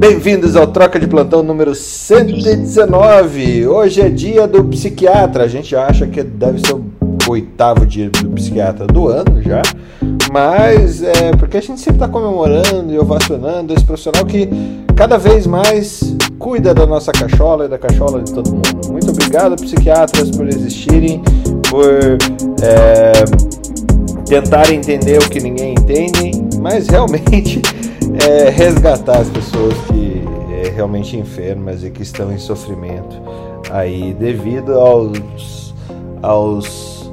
Bem-vindos ao Troca de Plantão número 119. Hoje é dia do psiquiatra. A gente acha que deve ser o oitavo dia do psiquiatra do ano já, mas é porque a gente sempre está comemorando e ovacionando esse profissional que cada vez mais cuida da nossa cachola e da cachola de todo mundo. Muito obrigado, psiquiatras, por existirem, por é, tentar entender o que ninguém entende, mas realmente é, resgatar as pessoas que é realmente enfermas e que estão em sofrimento aí devido aos aos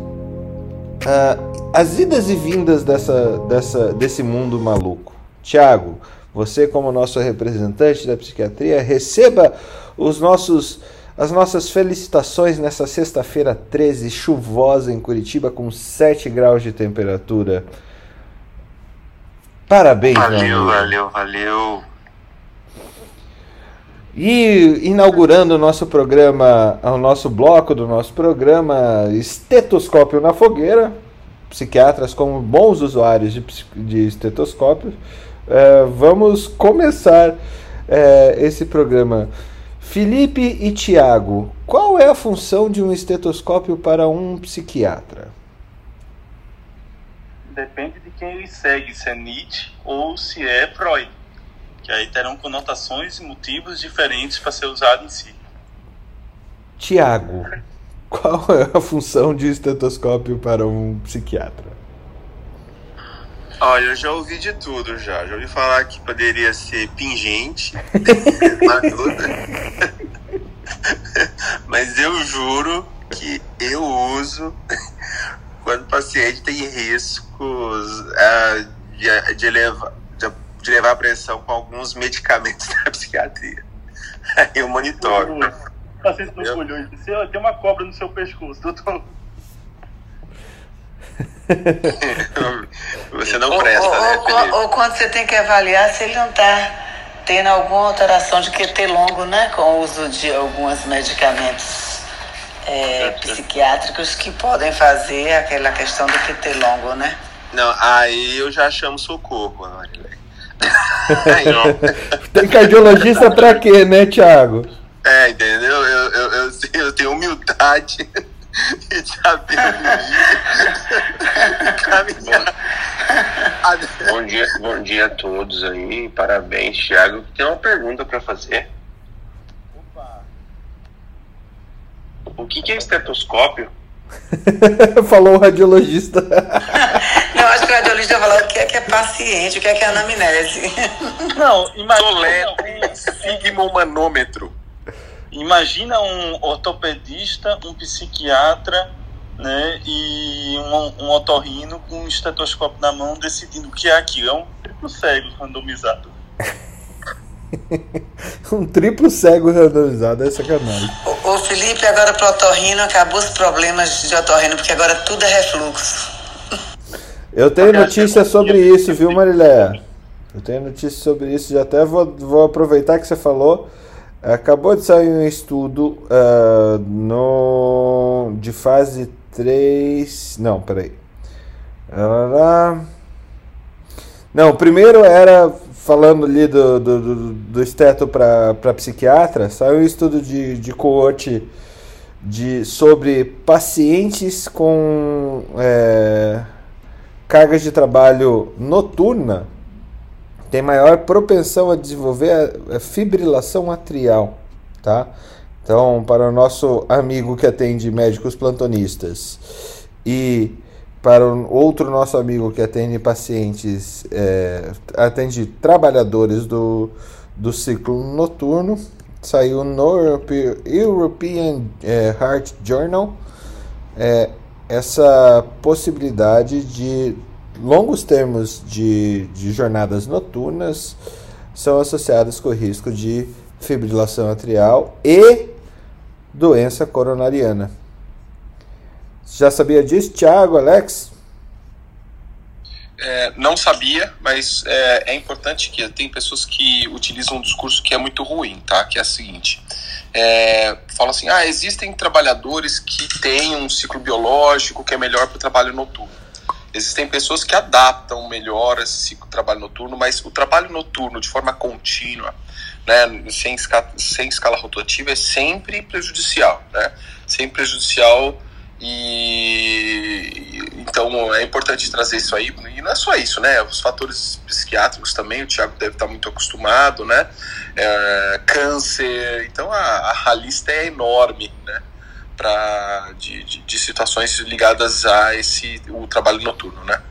as idas e vindas dessa, dessa desse mundo maluco. Tiago, você como nosso representante da psiquiatria, receba os nossos as nossas felicitações nessa sexta-feira 13, chuvosa em Curitiba, com 7 graus de temperatura. Parabéns, Valeu, valeu, valeu. E inaugurando o nosso programa, o nosso bloco do nosso programa Estetoscópio na Fogueira, psiquiatras como bons usuários de, de estetoscópio, é, vamos começar é, esse programa. Felipe e Tiago, qual é a função de um estetoscópio para um psiquiatra? Depende de quem ele segue, se é Nietzsche ou se é Freud, que aí terão conotações e motivos diferentes para ser usado em si. Tiago, qual é a função de estetoscópio para um psiquiatra? Olha, eu já ouvi de tudo já. Já ouvi falar que poderia ser pingente, mas eu juro que eu uso quando o paciente tem riscos uh, de, de, levar, de, de, levar a pressão com alguns medicamentos da psiquiatria. Aí eu monitoro. O paciente não e disse, tem uma cobra no seu pescoço, doutor. você não presta, ou, né, Felipe? Ou, ou, quando você tem que avaliar se ele não está tendo alguma alteração de QT longo, né? Com o uso de alguns medicamentos é, psiquiátricos que podem fazer aquela questão do QT longo, né? Não, aí eu já chamo socorro, Marilene. Tem cardiologista pra quê, né, Thiago? É, entendeu? Eu, eu, eu, eu tenho humildade e sabedoria. bom, dia, bom dia a todos aí, parabéns, Thiago. Tem uma pergunta para fazer. O que, que é estetoscópio? Falou o radiologista. Não, acho que o radiologista falou o que é que é paciente, o que é que é anamnese. Não, imagina um sigmomanômetro. Imagina um ortopedista, um psiquiatra, né, e um, um otorrino com um estetoscópio na mão decidindo o que é aquilo. É um triplo cego randomizado. um triplo cego randomizado, é sacanagem. O, o Felipe, agora pro otorrino, acabou os problemas de otorrino, porque agora tudo é refluxo. Eu tenho notícia sobre isso, viu, Mariléia? Eu tenho notícia sobre isso, já até vou, vou aproveitar que você falou. Acabou de sair um estudo uh, no, de fase 3. Não, peraí. Não, o primeiro era falando ali do, do, do, esteto para psiquiatra, saiu um estudo de, de coorte de, sobre pacientes com é, cargas de trabalho noturna tem maior propensão a desenvolver a fibrilação atrial, tá? Então, para o nosso amigo que atende médicos plantonistas e para outro nosso amigo que atende pacientes, é, atende trabalhadores do, do ciclo noturno, saiu no European é, Heart Journal é, essa possibilidade de longos termos de, de jornadas noturnas são associadas com o risco de fibrilação atrial e doença coronariana. Já sabia disso, Thiago, Alex? É, não sabia, mas é, é, importante que tem pessoas que utilizam um discurso que é muito ruim, tá? Que é o seguinte: é, fala assim, ah, existem trabalhadores que têm um ciclo biológico que é melhor para o trabalho noturno. Existem pessoas que adaptam melhor esse ciclo trabalho noturno, mas o trabalho noturno de forma contínua né, sem, escala, sem escala rotativa é sempre prejudicial, né? Sempre prejudicial e então é importante trazer isso aí. E não é só isso, né? Os fatores psiquiátricos também, o Tiago deve estar muito acostumado, né? É, câncer, então a, a lista é enorme, né? Pra, de, de, de situações ligadas a esse o trabalho noturno, né?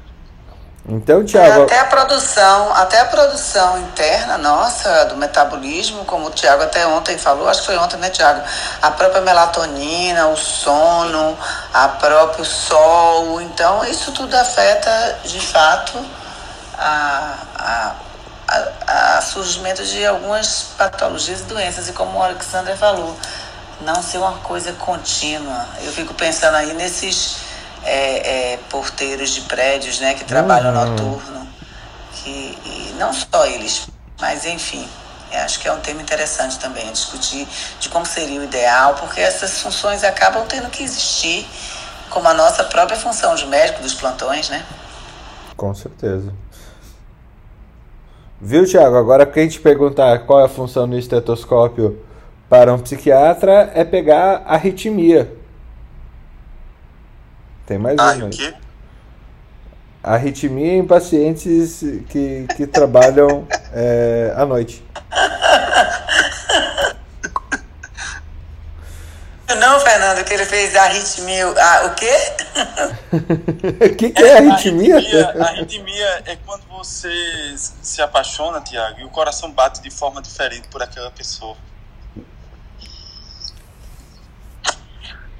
Então, Tiago. Até a produção, até a produção interna nossa do metabolismo, como o Tiago até ontem falou, acho que foi ontem, né, Tiago? A própria melatonina, o sono, a próprio sol. Então, isso tudo afeta de fato a, a, a, a surgimento de algumas patologias e doenças. E como o Alexandre falou, não ser uma coisa contínua. Eu fico pensando aí nesses é, é, porteiros de prédios né, que trabalham uhum. noturno. Que, e não só eles, mas enfim. Acho que é um tema interessante também discutir de como seria o ideal, porque essas funções acabam tendo que existir, como a nossa própria função de médico dos plantões, né? Com certeza. Viu, Tiago? Agora, quem te perguntar qual é a função do estetoscópio para um psiquiatra, é pegar a arritmia. Tem mais ah, uma. Arritmia em pacientes que, que trabalham é, à noite. Não, Fernando, que ele fez arritmia. Ah, o quê? O que, que é, é arritmia? arritmia? Arritmia é quando você se apaixona, Tiago, e o coração bate de forma diferente por aquela pessoa.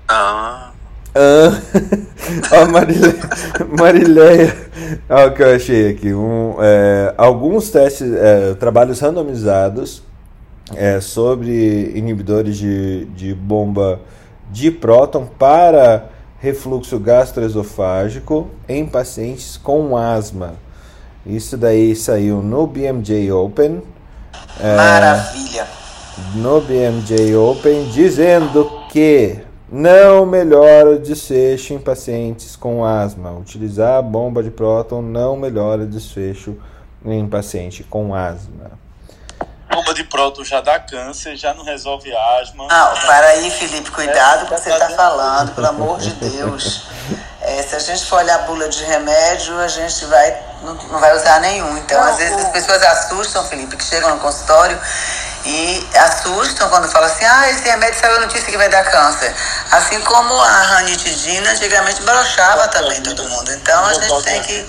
Ah. Ah, Marileia, Marileia, olha o que eu achei aqui. Um, é, alguns testes, é, trabalhos randomizados é, sobre inibidores de, de bomba de próton para refluxo gastroesofágico em pacientes com asma. Isso daí saiu no BMJ Open. É, Maravilha! No BMJ Open, dizendo que não melhora o desfecho em pacientes com asma. Utilizar a bomba de próton não melhora o desfecho em paciente com asma. Bomba de próton já dá câncer, já não resolve asma. Não, para aí, Felipe, cuidado com o que você está falando, pelo amor de Deus. É, se a gente for olhar a bula de remédio, a gente vai, não, não vai usar nenhum. Então, às vezes, as pessoas assustam, Felipe, que chegam no consultório e assustam quando falam assim, ah, esse remédio saiu a notícia que vai dar câncer. Assim como a ranitidina antigamente brochava também todo mundo. Então a gente tem que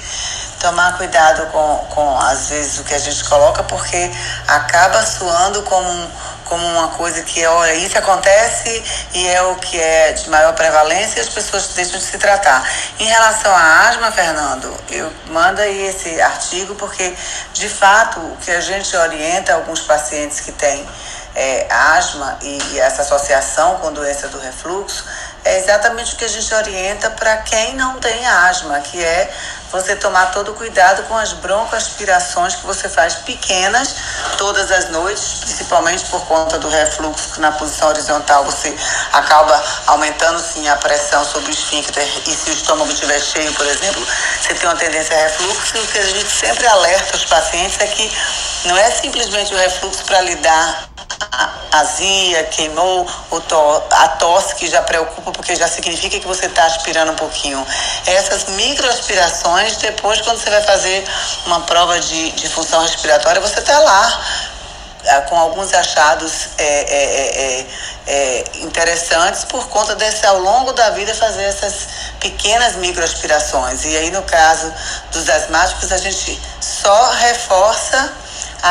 tomar cuidado com, com às vezes o que a gente coloca, porque acaba soando como um como uma coisa que, olha, isso acontece e é o que é de maior prevalência e as pessoas deixam de se tratar. Em relação à asma, Fernando, eu manda aí esse artigo porque, de fato, o que a gente orienta alguns pacientes que têm é, asma e, e essa associação com doença do refluxo é exatamente o que a gente orienta para quem não tem asma, que é você tomar todo cuidado com as broncoaspirações que você faz pequenas todas as noites, principalmente por conta do refluxo, que na posição horizontal você acaba aumentando sim a pressão sobre o esfíncter e se o estômago estiver cheio, por exemplo, você tem uma tendência a refluxo. E o que a gente sempre alerta os pacientes é que não é simplesmente o refluxo para lidar azia, queimou, to, a tosse que já preocupa porque já significa que você está aspirando um pouquinho. Essas microaspirações, depois quando você vai fazer uma prova de, de função respiratória, você está lá é, com alguns achados é é, é, é, é, interessantes por conta desse, ao longo da vida, fazer essas pequenas microaspirações. E aí, no caso dos asmáticos, a gente só reforça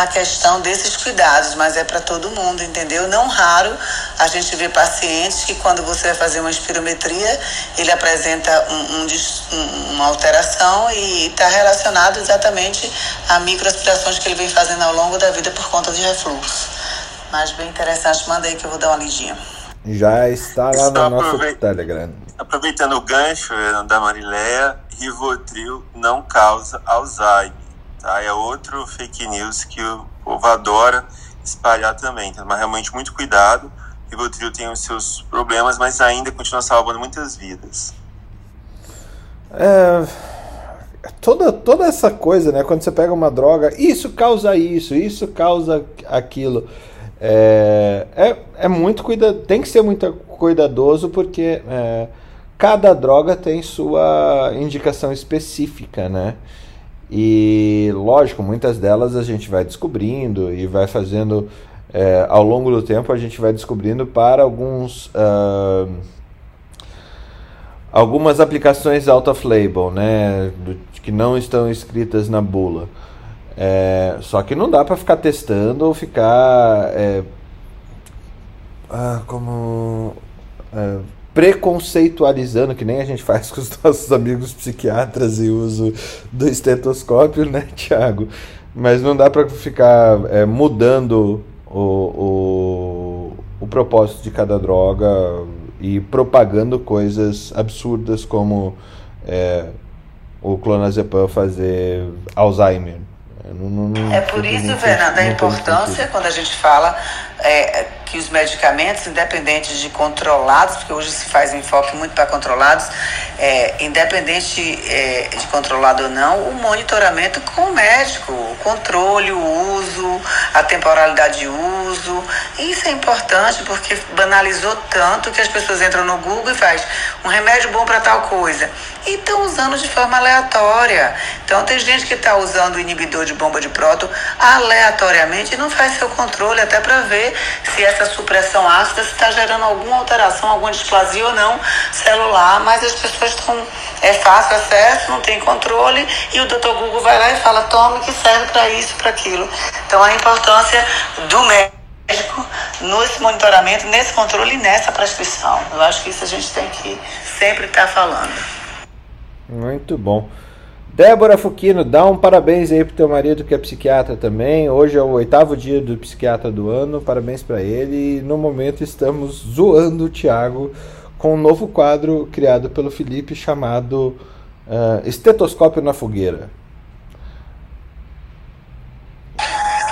a questão desses cuidados, mas é para todo mundo, entendeu? Não raro a gente vê pacientes que quando você vai fazer uma espirometria, ele apresenta um, um, uma alteração e está relacionado exatamente a microaspirações que ele vem fazendo ao longo da vida por conta de refluxo. Mas bem interessante, manda aí que eu vou dar uma lidinha. Já está lá no nosso Telegram. Aproveitando o gancho eh, da Marileia, Rivotril não causa Alzheimer. Tá? É outro fake news que o povo adora espalhar também. Então, mas realmente muito cuidado. O Rivotril tem os seus problemas, mas ainda continua salvando muitas vidas. É, toda, toda essa coisa, né? Quando você pega uma droga, isso causa isso, isso causa aquilo. É, é, é muito cuida, tem que ser muito cuidadoso porque é, cada droga tem sua indicação específica, né? E lógico, muitas delas a gente vai descobrindo e vai fazendo é, ao longo do tempo a gente vai descobrindo para alguns uh, algumas aplicações out of label, né, do, que não estão escritas na bula. É, só que não dá para ficar testando ou ficar é, ah, como é, preconceitualizando, que nem a gente faz com os nossos amigos psiquiatras e uso do estetoscópio, né, Tiago? Mas não dá para ficar é, mudando o, o, o propósito de cada droga e propagando coisas absurdas como é, o clonazepam fazer Alzheimer. Não, não, é por isso, Fernanda, a importância quando a gente fala é, que os medicamentos, independentes de controlados, porque hoje se faz um enfoque muito para controlados, é, independente é, de controlado ou não, o monitoramento com o médico, o controle, o uso, a temporalidade de uso. Isso é importante porque banalizou tanto que as pessoas entram no Google e faz um remédio bom para tal coisa. E estão usando de forma aleatória. Então tem gente que está usando o inibidor de bomba de próton aleatoriamente e não faz seu controle até para ver se essa supressão ácida está gerando alguma alteração, alguma displasia ou não celular, mas as pessoas estão. É fácil acesso, não tem controle, e o doutor Google vai lá e fala: tome que serve para isso, para aquilo. Então a importância do médico nesse monitoramento, nesse controle e nessa prescrição. Eu acho que isso a gente tem que sempre estar tá falando. Muito bom. Débora Fuquino, dá um parabéns aí pro teu marido que é psiquiatra também. Hoje é o oitavo dia do psiquiatra do ano, parabéns para ele. E no momento estamos zoando o Thiago com um novo quadro criado pelo Felipe chamado uh, Estetoscópio na Fogueira.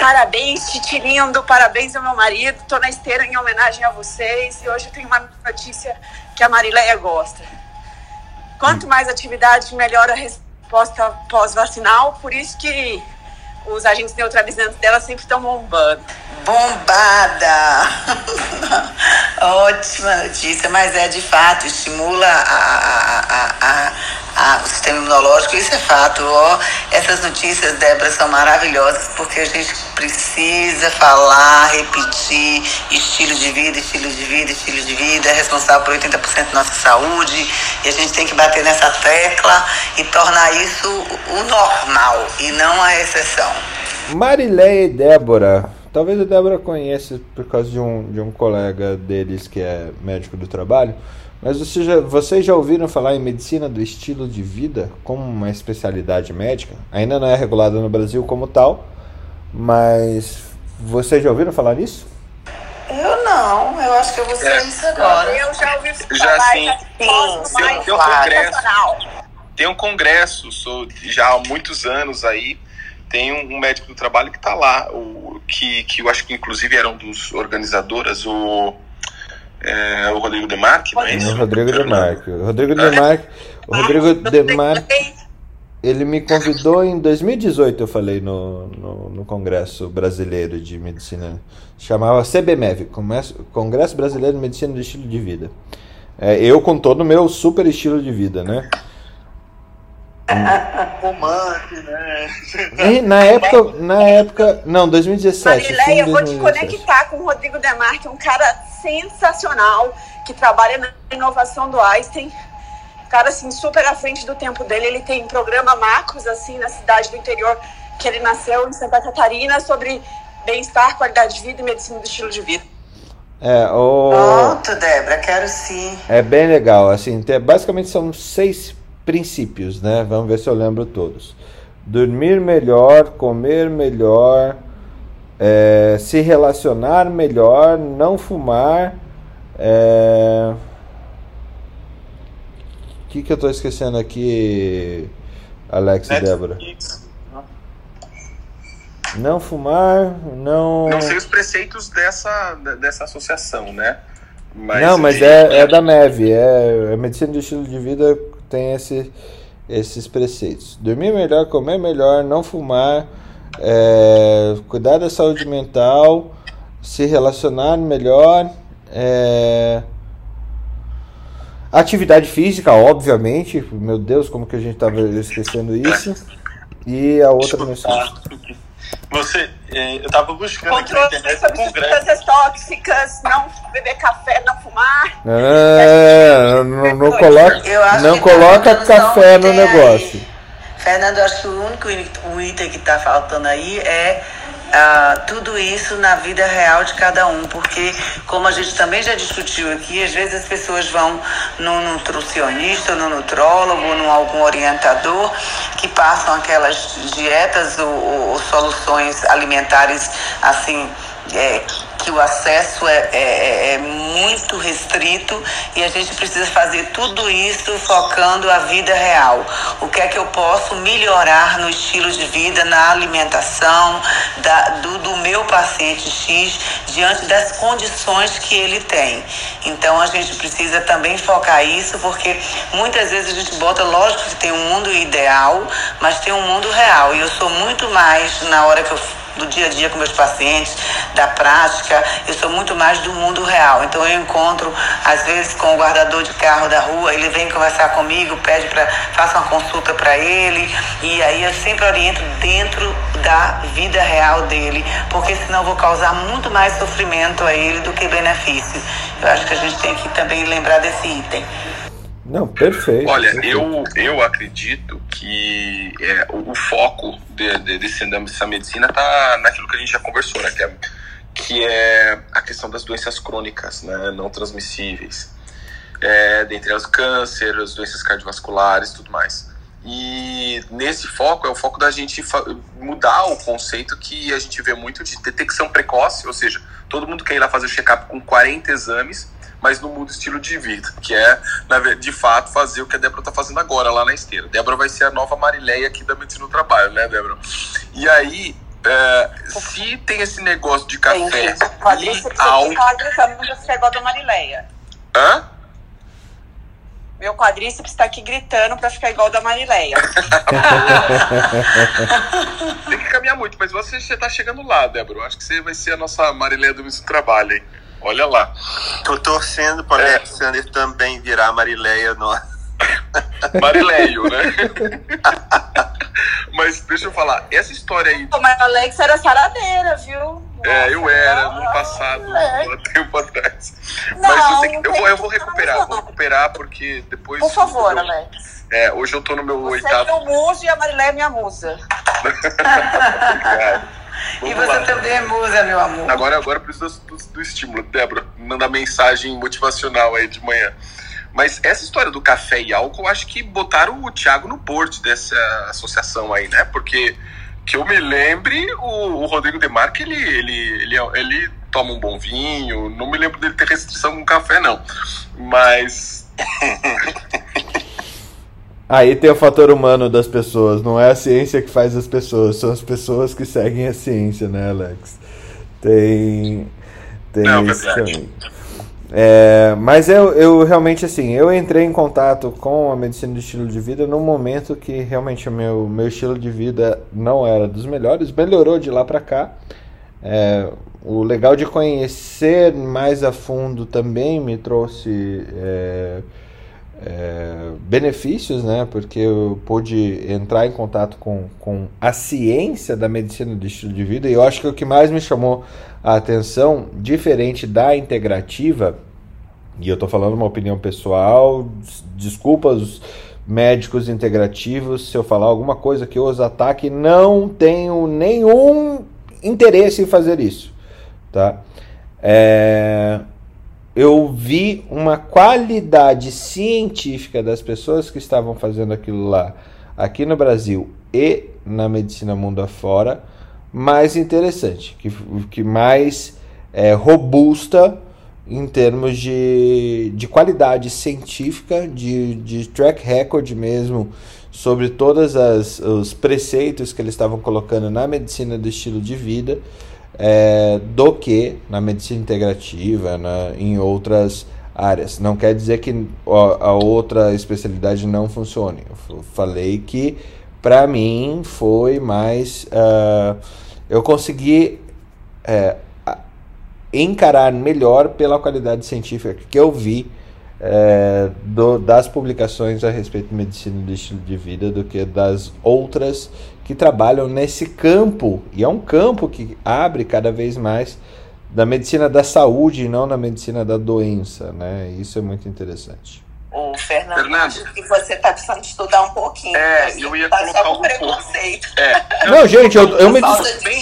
Parabéns, Titi lindo, parabéns ao meu marido. Tô na esteira em homenagem a vocês e hoje eu tenho uma notícia que a Marileia gosta. Quanto mais atividade, melhor a resposta pós-vacinal, por isso que os agentes neutralizantes dela sempre estão bombando. Bombada! Ótima notícia, mas é de fato, estimula a, a, a, o sistema imunológico, isso é fato. Ó, essas notícias, Débora, são maravilhosas porque a gente precisa falar, repetir estilo de vida, estilo de vida, estilo de vida, é responsável por 80% da nossa saúde e a gente tem que bater nessa tecla e tornar isso o normal e não a exceção. Marileia e Débora. Talvez a Débora conheça por causa de um, de um colega deles que é médico do trabalho. Mas você já, vocês já ouviram falar em medicina do estilo de vida como uma especialidade médica? Ainda não é regulada no Brasil como tal, mas vocês já ouviram falar nisso? Eu não, eu acho que eu vou ser é. isso agora. Eu já ouvi falar. Já sim, sim, tem, tem um congresso. Tem um congresso já há muitos anos aí tem um, um médico do trabalho que está lá, o, que, que eu acho que inclusive era um dos organizadoras, o, é, o Rodrigo Demarque, não é isso? O Rodrigo Demarque. O Rodrigo Demarque, o Rodrigo Demarque, ele me convidou em 2018, eu falei no, no, no Congresso Brasileiro de Medicina, chamava CBMEV, Congresso Brasileiro de Medicina de Estilo de Vida. É, eu com todo o meu super estilo de vida, né? Romance, né? E na época, na época, não, 2017. Marileia, eu vou te conectar com o Rodrigo Demarque, um cara sensacional que trabalha na inovação do Einstein. Cara, assim, super à frente do tempo dele. Ele tem programa Marcos, assim, na cidade do interior, que ele nasceu em Santa Catarina, sobre bem-estar, qualidade de vida e medicina do estilo de vida. É, o... Pronto, Débora, quero sim. É bem legal, assim, basicamente são seis princípios, né? Vamos ver se eu lembro todos. Dormir melhor, comer melhor, é, se relacionar melhor, não fumar. É... O que, que eu estou esquecendo aqui, Alex e Débora? Não fumar, não. Não sei os preceitos dessa, dessa associação, né? Mas não, mas é, é da MEV, é, é medicina de estilo de vida tem esse, esses preceitos. Dormir melhor, comer melhor, não fumar, é, cuidar da saúde mental, se relacionar melhor, é, atividade física, obviamente. Meu Deus, como que a gente estava esquecendo isso? E a outra mensagem. Você, eh, eu tava buscando aqui na Controle internet sobre congresso. substâncias tóxicas, não beber café, não fumar. É, não, não coloca, Eu acho não que coloca só um café no item aí. negócio. Fernando, eu acho que o único item que está faltando aí é tudo isso na vida real de cada um, porque como a gente também já discutiu aqui, às vezes as pessoas vão num nutricionista, no nutrólogo, num algum orientador que passam aquelas dietas ou- ou soluções alimentares assim é, que o acesso é, é- é muito restrito e a gente precisa fazer tudo isso focando a vida real. O que é que eu posso melhorar no estilo de vida, na alimentação da- do, do meu paciente X diante das condições que ele tem. Então a gente precisa também focar isso porque muitas vezes a gente bota, lógico que tem um mundo ideal, mas tem um mundo real. E eu sou muito mais na hora que eu do dia a dia com meus pacientes, da prática, eu sou muito mais do mundo real. Então eu encontro, às vezes, com o guardador de carro da rua, ele vem conversar comigo, pede para faça uma consulta para ele, e aí eu sempre oriento dentro da vida real dele, porque senão eu vou causar muito mais sofrimento a ele do que benefício. Eu acho que a gente tem que também lembrar desse item. Não, perfeito. Olha, perfeito. eu, eu acredito que é, o, o foco de, de, desse, dessa medicina está naquilo que a gente já conversou, né? Que é, que é a questão das doenças crônicas, né? Não transmissíveis. É, dentre elas, câncer, as doenças cardiovasculares tudo mais. E nesse foco é o foco da gente mudar o conceito que a gente vê muito de detecção precoce, ou seja, todo mundo quer ir lá fazer o check-up com 40 exames, mas não muda o estilo de vida, que é, de fato, fazer o que a Débora está fazendo agora lá na esteira. Débora vai ser a nova Marileia aqui da Medicina do Trabalho, né, Débora? E aí, é, se tem esse negócio de café O quadríceps e álcool... pra ficar igual a da Marileia. Hã? Meu quadríceps tá aqui gritando pra ficar igual da Marileia. Tem que caminhar muito, mas você já tá chegando lá, Débora. Eu acho que você vai ser a nossa Marileia do Ministro do Trabalho, hein? Olha lá. Tô torcendo pra É. Alexander também virar Marileia no... Marileio, né? mas deixa eu falar, essa história aí. Pô, mas a Alex era saradeira, viu? É, eu era no passado, é. há tempo atrás. Não, mas eu, sei que, não eu, vou, eu vou que recuperar, vou recuperar porque depois. Por favor, eu, Alex. É, hoje eu tô no meu Você é oitavo. meu muso e a Marileia é minha musa. E você lá. também é musa, meu amor. Agora, agora eu preciso do, do estímulo, Débora. Manda mensagem motivacional aí de manhã. Mas essa história do café e álcool, acho que botaram o Thiago no board dessa associação aí, né? Porque que eu me lembre, o, o Rodrigo Demarque, ele, ele, ele, ele toma um bom vinho. Não me lembro dele ter restrição com café, não. Mas. Aí tem o fator humano das pessoas, não é a ciência que faz as pessoas, são as pessoas que seguem a ciência, né, Alex? Tem. Tem Não, isso verdade. também. É, mas eu, eu realmente assim, eu entrei em contato com a medicina do estilo de vida num momento que realmente o meu, meu estilo de vida não era dos melhores, melhorou de lá pra cá. É, o legal de conhecer mais a fundo também me trouxe é, é, benefícios, né? Porque eu pude entrar em contato com, com a ciência da medicina do estilo de vida e eu acho que o que mais me chamou a atenção, diferente da integrativa, e eu tô falando uma opinião pessoal, des- desculpa os médicos integrativos se eu falar alguma coisa que os ataque, não tenho nenhum interesse em fazer isso, tá? É, eu vi uma qualidade científica das pessoas que estavam fazendo aquilo lá aqui no Brasil e na medicina mundo afora mais interessante, que, que mais é, robusta em termos de, de qualidade científica, de, de track record mesmo, sobre todos os preceitos que eles estavam colocando na medicina do estilo de vida, é, do que na medicina integrativa, na, em outras áreas. Não quer dizer que a outra especialidade não funcione. Eu falei que para mim foi mais. Uh, eu consegui uh, encarar melhor pela qualidade científica que eu vi uh, do, das publicações a respeito de medicina de estilo de vida do que das outras que trabalham nesse campo. E é um campo que abre cada vez mais da medicina da saúde e não na medicina da doença, né? Isso é muito interessante. O Fernando, Fernando. que você está precisando estudar um pouquinho. É, eu ia tá colocar um preconceito. É. Não, gente, eu, eu, me,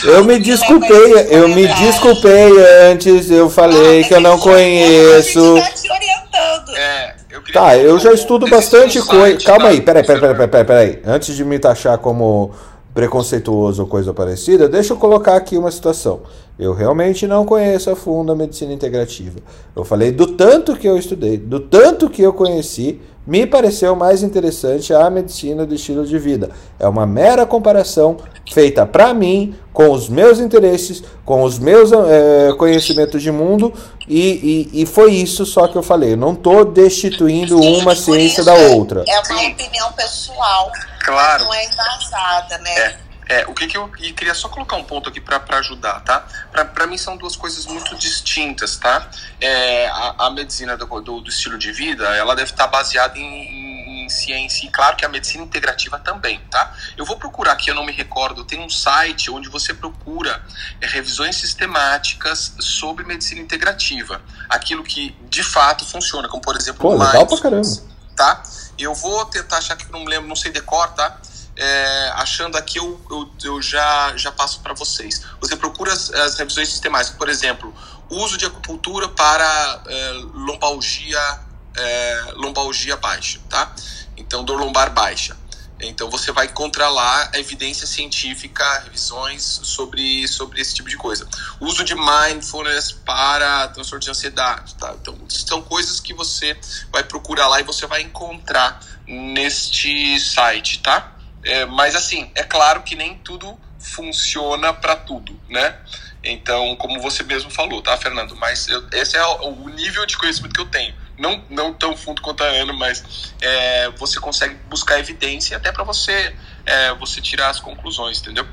eu me desculpei, eu me desculpei antes, eu falei que eu não conheço. A gente tá te orientando. É, eu tá, eu já estudo bastante coisa. Calma aí, peraí, peraí, peraí, peraí, peraí. Antes de me taxar como preconceituoso ou coisa parecida, deixa eu colocar aqui uma situação. Eu realmente não conheço a fundo a medicina integrativa. Eu falei do tanto que eu estudei, do tanto que eu conheci, me pareceu mais interessante a medicina do estilo de vida. É uma mera comparação feita para mim, com os meus interesses, com os meus é, conhecimentos de mundo, e, e, e, foi isso só que eu falei. Eu não estou destituindo Sim, uma ciência da outra. É uma opinião pessoal, claro. não é embasada, né? É. É, o que, que eu e queria só colocar um ponto aqui para ajudar, tá? Para mim são duas coisas muito distintas, tá? É, a, a medicina do, do, do, estilo de vida, ela deve estar baseada em, em, ciência, e claro que a medicina integrativa também, tá? Eu vou procurar aqui, eu não me recordo, tem um site onde você procura é, revisões sistemáticas sobre medicina integrativa, aquilo que de fato funciona, como por exemplo... Pô, legal pra caramba. Tá? Eu vou tentar achar que não me lembro, não sei decor, tá? É, achando aqui, eu, eu, eu, já, já passo para vocês. Você procura as, as, revisões sistemáticas, por exemplo, uso de acupuntura para é, lombalgia, é, lombalgia baixa, tá? Então, dor lombar baixa. Então, você vai encontrar lá a evidência científica, revisões sobre, sobre esse tipo de coisa. Uso de mindfulness para transtorno de ansiedade, tá? Então, são coisas que você vai procurar lá e você vai encontrar neste site, tá? É, mas assim, é claro que nem tudo funciona para tudo, né? Então, como você mesmo falou, tá, Fernando? Mas eu, esse é o, o, nível de conhecimento que eu tenho. Não, não tão fundo quanto a Ana, mas é, você consegue buscar evidência até para você, é, você tirar as conclusões, entendeu?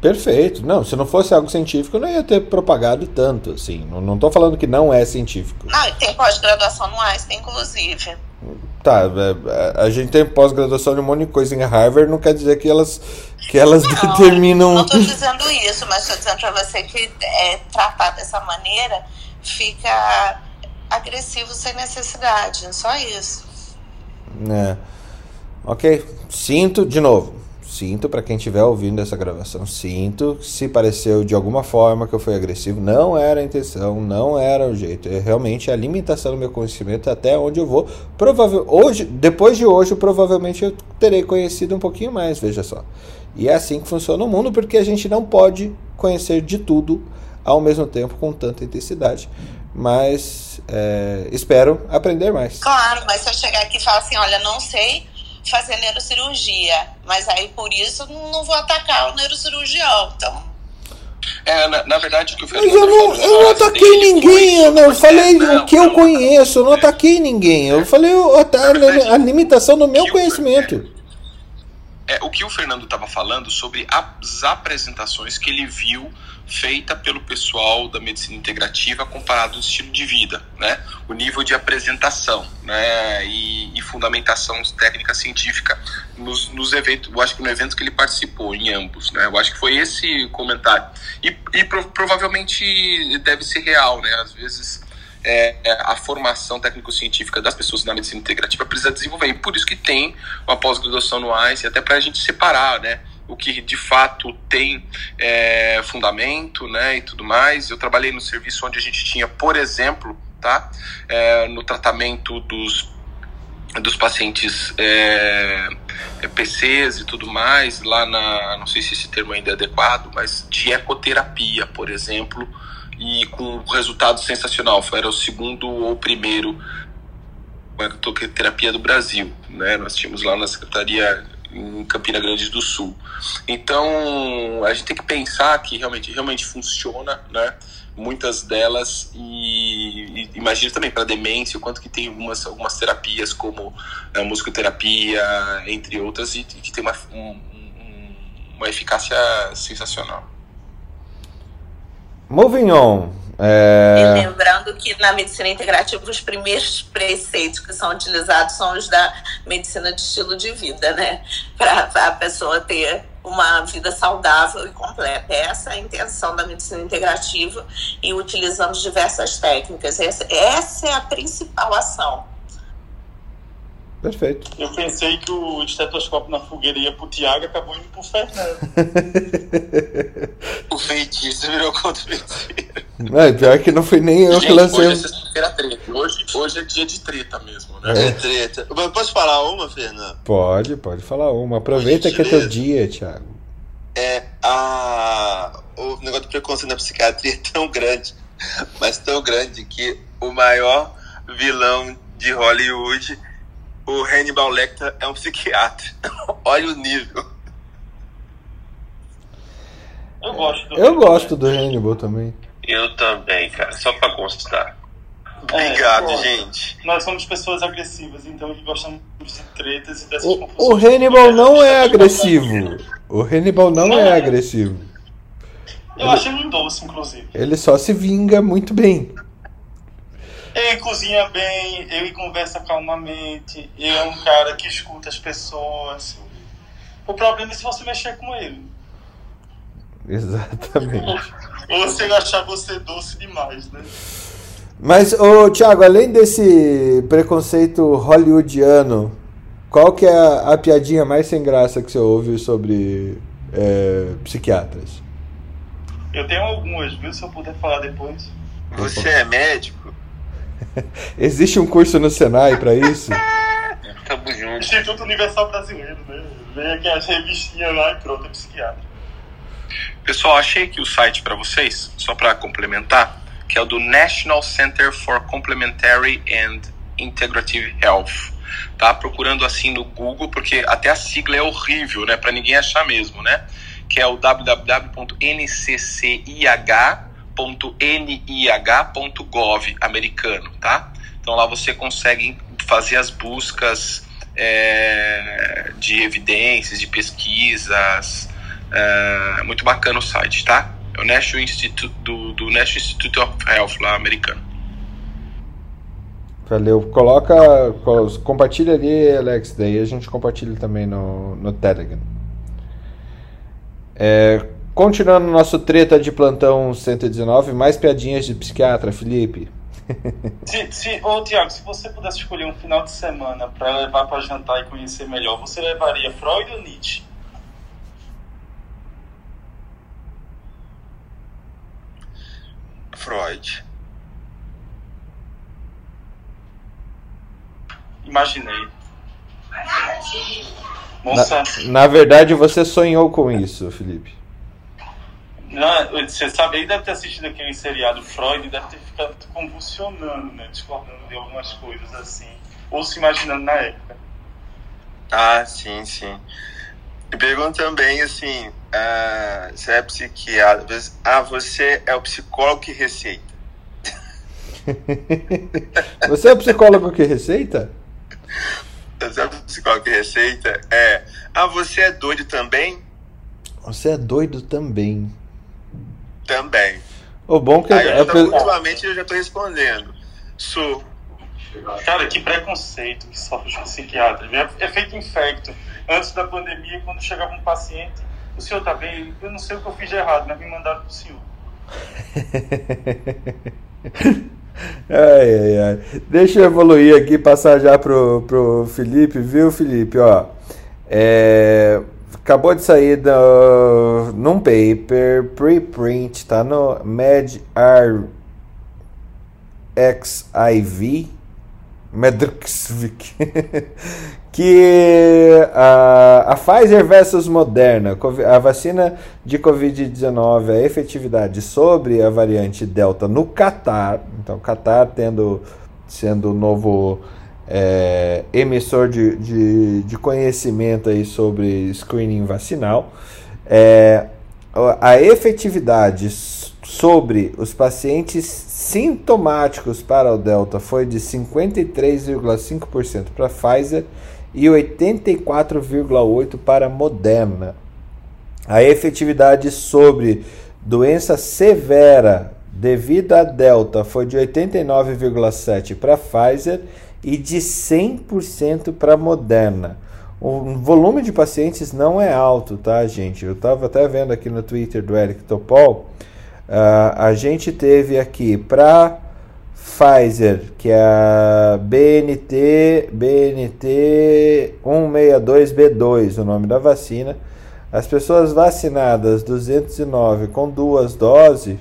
Perfeito. Não, se não fosse algo científico, eu não ia ter propagado tanto, assim. Não, não tô falando que não é científico. Ah, tem pós-graduação no Einstein, inclusive. Tá, é, é, a gente tem pós-graduação de um monte de coisa em Harvard, não quer dizer que elas, que elas não, determinam. Não estou dizendo isso, mas estou dizendo para você que é, tratar dessa maneira fica agressivo sem necessidade, só isso. É. Ok, sinto de novo Sinto para quem estiver ouvindo essa gravação, sinto se pareceu de alguma forma que eu fui agressivo, não era a intenção, não era o jeito. É realmente a limitação do meu conhecimento até onde eu vou. Provável hoje, depois de hoje, provavelmente eu terei conhecido um pouquinho mais, veja só. E é assim que funciona o mundo, porque a gente não pode conhecer de tudo ao mesmo tempo com tanta intensidade. Mas é, espero aprender mais. Claro, mas se eu chegar aqui e falar assim, olha, não sei fazer neurocirurgia, mas aí por isso não vou atacar o neurocirurgião, então... É, na, na verdade, o que o Mas eu não, eu não ataquei ninguém, eu não falei não, o que eu conheço, eu não ataquei ninguém. Eu falei a, a limitação do meu conhecimento. É, o que o Fernando estava falando sobre as apresentações que ele viu feita pelo pessoal da medicina integrativa comparado ao estilo de vida, né? O nível de apresentação, né? E, e fundamentação técnica científica nos, nos, eventos, eu acho que no evento que ele participou, em ambos, né? Eu acho que foi esse comentário. E, e pro, provavelmente deve ser real, né? Às vezes é, a formação técnico-científica das pessoas na medicina integrativa precisa desenvolver. E por isso que tem uma pós-graduação no ICE, até para a gente separar, né? o que de fato tem é, fundamento, né, e tudo mais. Eu trabalhei no serviço onde a gente tinha, por exemplo, tá, é, no tratamento dos dos pacientes é, é PCs e tudo mais, lá na, não sei se esse termo ainda é adequado, mas de ecoterapia, por exemplo, e com resultado sensacional. Foi, era o segundo ou primeiro ecoterapia do Brasil, né? Nós tínhamos lá na Secretaria em Campina Grande do Sul. Então, a gente tem que pensar que realmente, realmente funciona, né? Muitas delas, e, e imagina também para demência, o quanto que tem algumas, algumas terapias, como a musicoterapia, entre outras, e que tem uma, um, uma eficácia sensacional. Moving on. E É... lembrando que na medicina integrativa os primeiros preceitos que são utilizados são os da medicina de estilo de vida, né? Para a pessoa ter uma vida saudável e completa. Essa é a intenção da medicina integrativa e utilizamos diversas técnicas. Essa, essa é a principal ação. Perfeito. Eu pensei que o estetoscópio na fogueira ia pro Tiago acabou indo pro Fernando. O feitiço virou contra o feiticeiro. É, pior que não foi nem eu que Gente, lancei. hoje é sexta-feira treta. Hoje, hoje é dia de treta mesmo, né? É treta. Mas posso falar uma, Fernando? Pode, pode falar uma. Aproveita que é teu dia, Thiago. É, a... o negócio do preconceito na psiquiatria é tão grande, mas tão grande que o maior vilão de Hollywood, o Hannibal Lecter, é um psiquiatra. Olha o nível. Eu gosto do Eu gosto do Hannibal também. Eu também, cara, só pra constar. É, Obrigado, pô, gente. Nós somos pessoas agressivas, então gostamos de tretas e dessas O, confusões. o Hannibal não é agressivo. O Hannibal não é agressivo. Eu achei ele um doce, inclusive. Ele só se vinga muito bem. Ele cozinha bem, ele conversa calmamente, ele é um cara que escuta as pessoas. O problema é se você mexer com ele. Exatamente. Ou se ele achar você doce demais, né? Mas, ô, Thiago, além desse preconceito hollywoodiano, qual que é a, a piadinha mais sem graça que você ouve sobre é, psiquiatras? Eu tenho algumas, viu? Se eu puder falar depois. Você é médico? Existe um curso no Senai pra isso? Tamo junto. Instituto Universal Brasileiro, né? Vem aqui as revistinhas lá e pronto, é psiquiatra. Pessoal, achei aqui o site para vocês, só para complementar, que é o do National Center for Complementary and Integrative Health. Tá procurando assim no Google, porque até a sigla é horrível, né, para ninguém achar mesmo, né? Que é o www.nccih.nih.gov americano, tá? Então lá você consegue fazer as buscas é, de evidências, de pesquisas, é muito bacana o site, tá? É o National Institute do, do National Institute of Health lá americano. Valeu. Coloca. co- Compartilha ali, Alex. Daí a gente compartilha também no, no Telegram. É, continuando nosso treta de plantão 119, mais piadinhas de psiquiatra, Felipe. Se, se, ô, Tiago, se você pudesse escolher um final de semana pra levar pra jantar e conhecer melhor, você levaria Freud ou Nietzsche? Freud. Imaginei. Moça, Na verdade, você sonhou com isso, Felipe. Não, você sabe, ele deve ter assistido aquele seriado Freud e deve ter ficado convulsionando, né? Discordando de algumas coisas assim. Ou se imaginando na época. Ah, sim, sim. E pergunto também, assim, ah, você é psiquiatra. Ah, você é o psicólogo que receita. Você é o psicólogo que receita? Você é o psicólogo que receita? É. Ah, você é doido também? Você é doido também. Também. O bom que Aí eu é, já tô, ultimamente eu já tô respondendo. Sou. Cara, que preconceito que sofre os psiquiatras. É, é feito infecto. Antes da pandemia, quando chegava um paciente, o senhor tá bem? Eu não sei o que eu fiz de errado, mas me mandaram pro senhor. Ai, ai, ai. Deixa eu evoluir aqui, passar já pro, pro Felipe, viu, Felipe? Ó, é, acabou de sair do, num paper preprint, tá no MedR XIV, que a, a Pfizer versus Moderna, a vacina de Covid-19, a efetividade sobre a variante Delta no Catar, então Catar tendo sendo o novo é, emissor de, de, de, conhecimento aí sobre screening vacinal. É, a efetividade sobre os pacientes sintomáticos para o Delta foi de 53,5% para Pfizer e 84,8% para Moderna. A efetividade sobre doença severa devido a Delta foi de 89,7% para Pfizer e de 100% para Moderna. O volume de pacientes não é alto, tá, gente? Eu estava até vendo aqui no Twitter do Eric Topol. Uh, a gente teve aqui para Pfizer, que é a BNT, BNT 162B2, o nome da vacina. As pessoas vacinadas 209 com duas doses,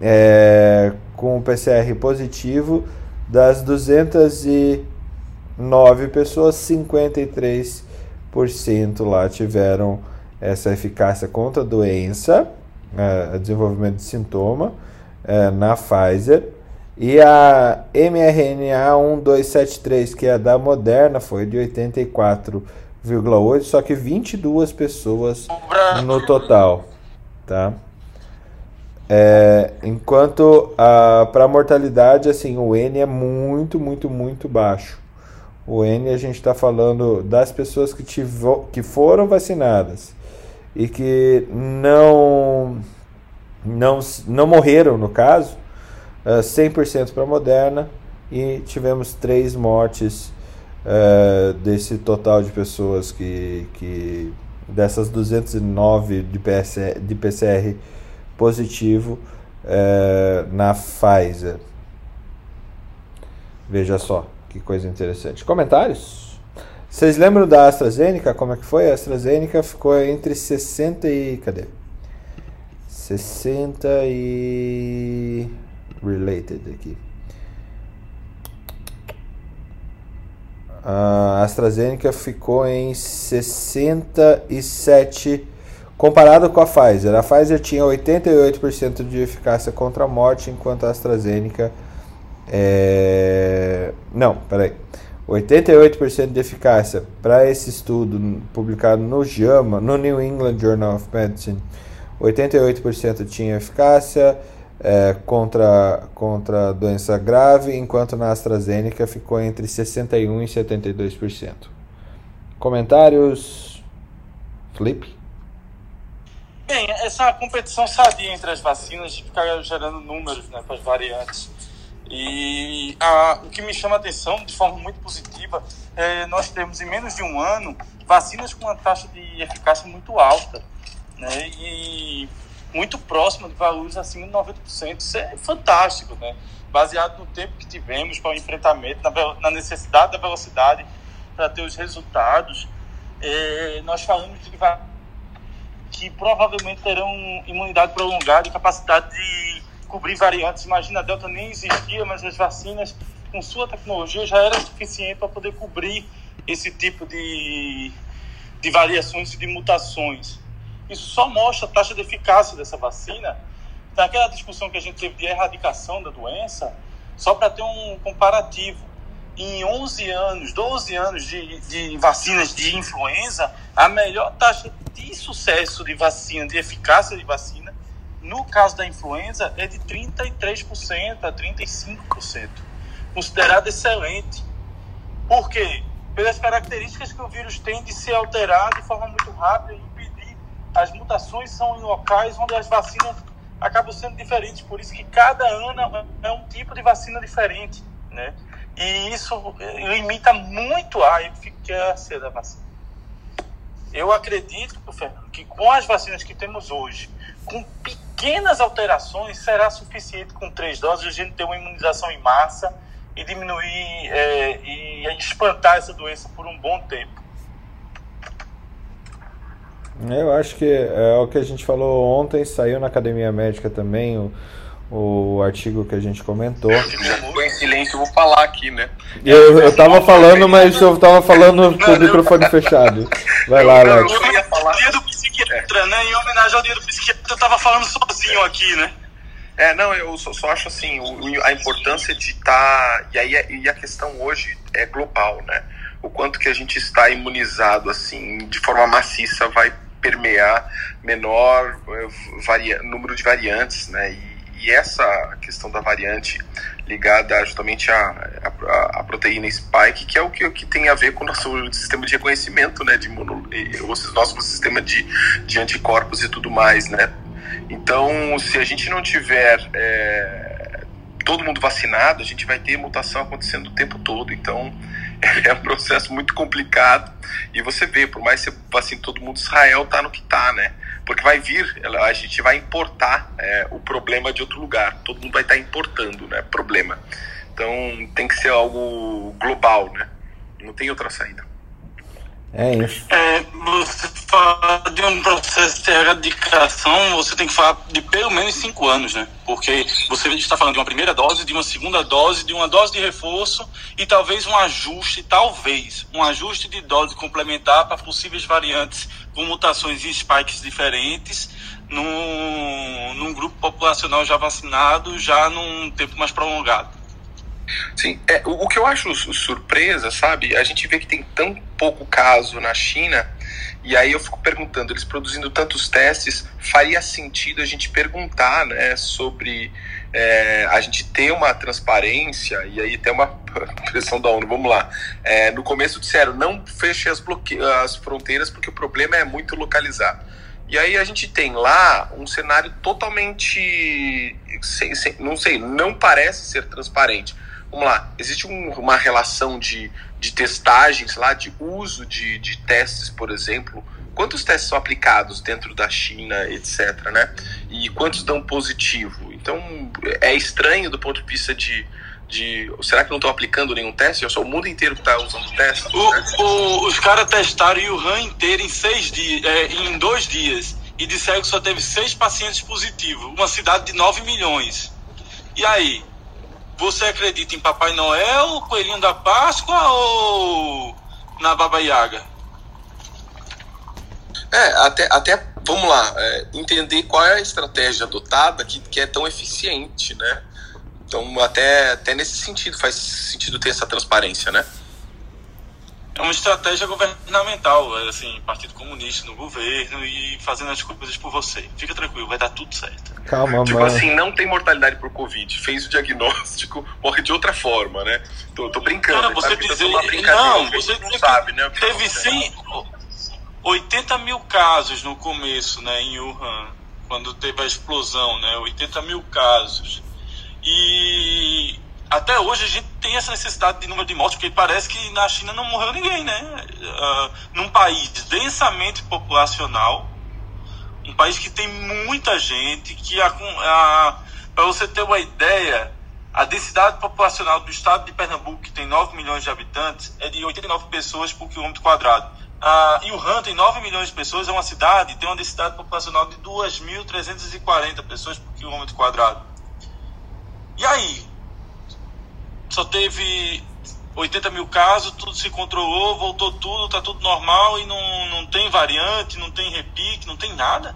é, com PCR positivo, das 209 pessoas, 53% lá tiveram essa eficácia contra a doença, é, desenvolvimento de sintoma, é, na Pfizer. E a mRNA 1273, que é da Moderna, foi de 84,8, só que 22 pessoas no total, tá? É, enquanto para a mortalidade, assim, o N é muito, muito, muito baixo. O N a gente está falando das pessoas que, tivo, que foram vacinadas e que não, não, não morreram, no caso, 100% para a Moderna e tivemos três mortes uh, desse total de pessoas que, que dessas 209 de, PS, de PCR positivo é, na Pfizer. Veja só que coisa interessante. Comentários? Vocês lembram da AstraZeneca? Como é que foi? A AstraZeneca ficou entre 60 e. Cadê? 60 e. Related aqui. A AstraZeneca ficou em 67 Comparado com a Pfizer, a Pfizer tinha 88% de eficácia contra a morte, enquanto a AstraZeneca. É... Não, peraí. 88% de eficácia para esse estudo publicado no JAMA, no New England Journal of Medicine. 88% tinha eficácia é, contra, contra doença grave, enquanto na AstraZeneca ficou entre 61% e 72%. Comentários? Felipe? Bem, essa competição sadia entre as vacinas fica gerando números né, para as variantes. E a, o que me chama a atenção, de forma muito positiva, é nós temos em menos de um ano vacinas com uma taxa de eficácia muito alta né, e muito próxima de valores acima de 90%. Isso é fantástico, né? baseado no tempo que tivemos para o enfrentamento, na, na necessidade da velocidade para ter os resultados. É, nós falamos de que provavelmente terão imunidade prolongada e capacidade de cobrir variantes. Imagina, a Delta nem existia, mas as vacinas, com sua tecnologia, já era suficiente para poder cobrir esse tipo de, de variações e de mutações. Isso só mostra a taxa de eficácia dessa vacina. Naquela discussão que a gente teve de erradicação da doença, só para ter um comparativo em 11 anos, 12 anos de, de vacinas de influenza, a melhor taxa de sucesso de vacina, de eficácia de vacina, no caso da influenza, é de 33% a 35%. Considerado excelente. Por quê? Pelas características que o vírus tem de se alterar de forma muito rápida e impedir. As mutações são em locais onde as vacinas acabam sendo diferentes. Por isso que cada ano é um tipo de vacina diferente. Né? E isso limita muito a eficácia da vacina. Eu acredito, Fernando, que com as vacinas que temos hoje, com pequenas alterações, será suficiente com três doses a gente ter uma imunização em massa e diminuir é, e espantar essa doença por um bom tempo. Eu acho que é o que a gente falou ontem, saiu na Academia Médica também. O o artigo que a gente comentou. Já ficou em silêncio, eu vou falar aqui, né? Eu, eu tava falando, mas eu tava falando com o microfone fechado. Vai lá, Alex. Eu ia falar. Dia do psiquiatra, né? Em homenagem ao dia do psiquiatra, eu tava falando sozinho aqui, né? É, não, eu só, só acho assim, o, a importância de estar. Tá, e aí e a questão hoje é global, né? O quanto que a gente está imunizado, assim, de forma maciça, vai permear menor eh, varia, número de variantes, né? E, e, essa questão da variante ligada justamente à, à, à, proteína spike, que é o que, que tem a ver com o nosso sistema de reconhecimento, né? De o nosso sistema de, de anticorpos e tudo mais, né? Então, se a gente não tiver é, todo mundo vacinado, a gente vai ter mutação acontecendo o tempo todo. Então, é um processo muito complicado. E você vê, por mais que você vacine todo mundo, Israel está no que está, né? Porque vai vir, a gente vai importar é, o problema de outro lugar. Todo mundo vai estar importando, né? Problema. Então, tem que ser algo global, né? Não tem outra saída. É isso. É, você fala de um processo de erradicação, você tem que falar de pelo menos cinco anos, né? Porque você está falando de uma primeira dose, de uma segunda dose, de uma dose de reforço e talvez um ajuste, talvez, um ajuste de dose complementar para possíveis variantes com mutações e spikes diferentes num, num grupo populacional já vacinado, já num tempo mais prolongado. Sim, é, o, o, que eu acho surpresa, sabe? A gente vê que tem tão pouco caso na China, e aí eu fico perguntando, eles produzindo tantos testes, faria sentido a gente perguntar, né, sobre é, a gente ter uma transparência, e aí tem uma pressão da ONU, vamos lá. É, no começo disseram, não feche as, bloque as fronteiras porque o problema é muito localizado. E aí a gente tem lá um cenário totalmente, sem, sem, não sei, não parece ser transparente vamos lá, existe um, uma relação de, de testagens lá, de uso de, de testes, por exemplo. Quantos testes são aplicados dentro da China, etc., né? E quantos dão positivo? Então, é estranho do ponto de vista de, de será que não estão aplicando nenhum teste? É só o mundo inteiro que está usando testes? O, né? o, os caras testaram o Wuhan inteiro em seis dias, é, em dois dias e disseram que só teve seis pacientes positivos, uma cidade de 9 milhões. E aí, você acredita em Papai Noel, Coelhinho da Páscoa ou na Baba Yaga? É, até, até vamos lá, é, entender qual é a estratégia adotada que, que é tão eficiente, né? Então, até, até nesse sentido, faz sentido ter essa transparência, né? É uma estratégia governamental, assim, Partido Comunista no governo e fazendo as coisas por você. Fica tranquilo, vai dar tudo certo. Calma, tipo mano. assim, não tem mortalidade por Covid. Fez o diagnóstico, morre de outra forma, né? Tô, tô brincando. Cara, você dizer, não, você não sabe, né? Teve 100, 80 mil casos no começo, né, em Wuhan, quando teve a explosão, né? 80 mil casos. E até hoje a gente tem essa necessidade de número de mortes, porque parece que na China não morreu ninguém, né? Uh, num país densamente populacional, um país que tem muita gente, que para você ter uma ideia, a densidade populacional do estado de Pernambuco, que tem 9 milhões de habitantes, é de 89 pessoas por quilômetro quadrado. Uh, e o Han tem 9 milhões de pessoas, é uma cidade, tem uma densidade populacional de 2.340 pessoas por quilômetro quadrado. E aí, só teve 80 mil casos, tudo se controlou, voltou tudo, tá tudo normal e não, não tem variante, não tem repique, não tem nada.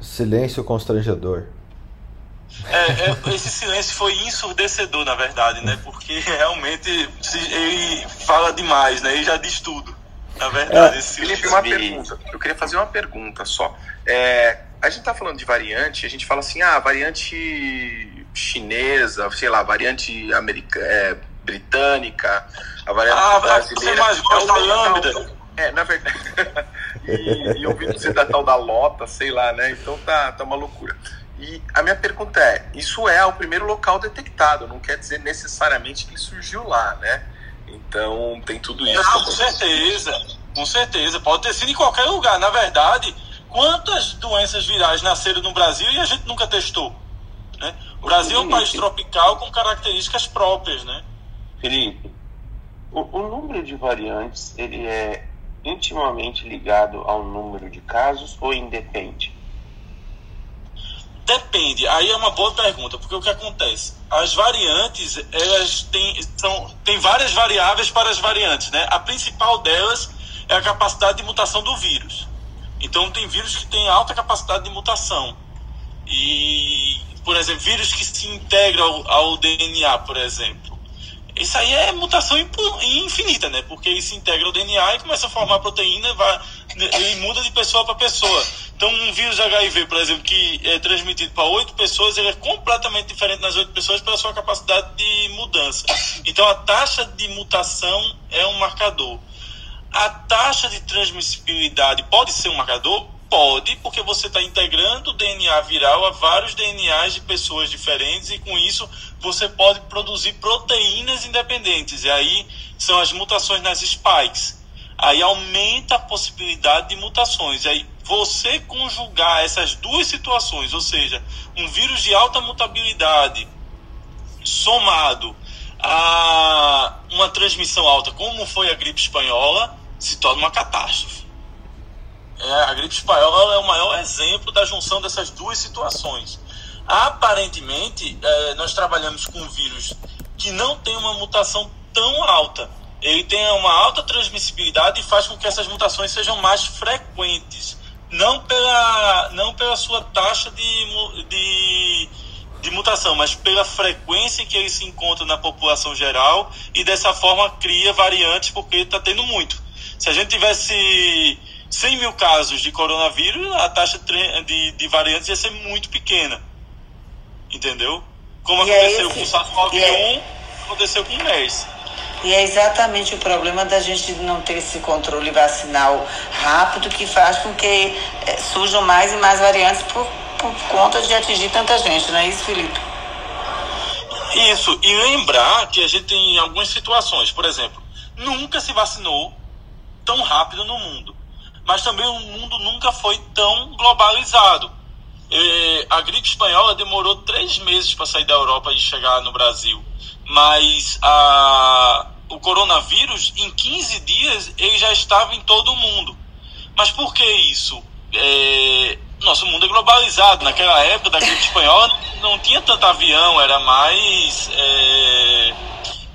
Silêncio constrangedor. É, é, esse silêncio foi ensurdecedor, na verdade, né? Porque realmente ele fala demais, né? Ele já diz tudo. Na verdade, é, Felipe, uma pergunta. Eu queria fazer uma pergunta só. É, a gente tá falando de variante, a gente fala assim, ah, variante chinesa, sei lá, variante americana, é, britânica, a variante ah, brasileira. Você mais gosta é lambda. É, na verdade. e, e ouvi dizer da tal da lota, sei lá, né? Então tá, tá uma loucura. E a minha pergunta é: isso é o primeiro local detectado, não quer dizer necessariamente que surgiu lá, né? Então tem tudo isso. Não, com certeza, com certeza. Pode ter sido em qualquer lugar. Na verdade, quantas doenças virais nasceram no Brasil e a gente nunca testou? Né? O Brasil é um país tropical com características próprias, né? Felipe, o, o número de variantes ele é intimamente ligado ao número de casos ou independe? Depende. Aí é uma boa pergunta, porque o que acontece? As variantes, elas têm, são, têm várias variáveis para as variantes, né? A principal delas é a capacidade de mutação do vírus. Então, tem vírus que têm alta capacidade de mutação. E, por exemplo, vírus que se integram ao, ao DNA, por exemplo. Isso aí é mutação infinita, né? Porque ele se integra ao DNA e começa a formar proteína vai, e muda de pessoa para pessoa. Então, um vírus HIV, por exemplo, que é transmitido para oito pessoas, ele é completamente diferente nas oito pessoas pela sua capacidade de mudança. Então, a taxa de mutação é um marcador. A taxa de transmissibilidade pode ser um marcador? Pode, porque você está integrando o DNA viral a vários DNAs de pessoas diferentes e com isso você pode produzir proteínas independentes. E aí são as mutações nas spikes. Aí aumenta a possibilidade de mutações. E aí você conjugar essas duas situações, ou seja, um vírus de alta mutabilidade somado a uma transmissão alta, como foi a gripe espanhola, se torna uma catástrofe. É, a gripe espanhola é o maior exemplo da junção dessas duas situações. Aparentemente, é, nós trabalhamos com um vírus que não tem uma mutação tão alta. Ele tem uma alta transmissibilidade e faz com que essas mutações sejam mais frequentes. Não pela, não pela sua taxa de, de, de mutação, mas pela frequência que ele se encontra na população geral e dessa forma cria variantes porque está tendo muito. Se a gente tivesse 100 mil casos de coronavírus, a taxa de, de variantes ia ser muito pequena. Entendeu? Como e é aconteceu é com o SARS-CoV-1, é... aconteceu com o MERS. E é exatamente o problema da gente não ter esse controle vacinal rápido que faz com que é, surjam mais e mais variantes por, por conta de atingir tanta gente, não é isso, Felipe? Isso, e lembrar que a gente tem algumas situações, por exemplo, nunca se vacinou tão rápido no mundo. Mas também o mundo nunca foi tão globalizado. É, a gripe espanhola demorou três meses para sair da Europa e chegar no Brasil. Mas a, o coronavírus, em 15 dias, ele já estava em todo o mundo. Mas por que isso? É, nosso mundo é globalizado. Naquela época da gripe espanhola não, tinha tanto avião, era mais. É,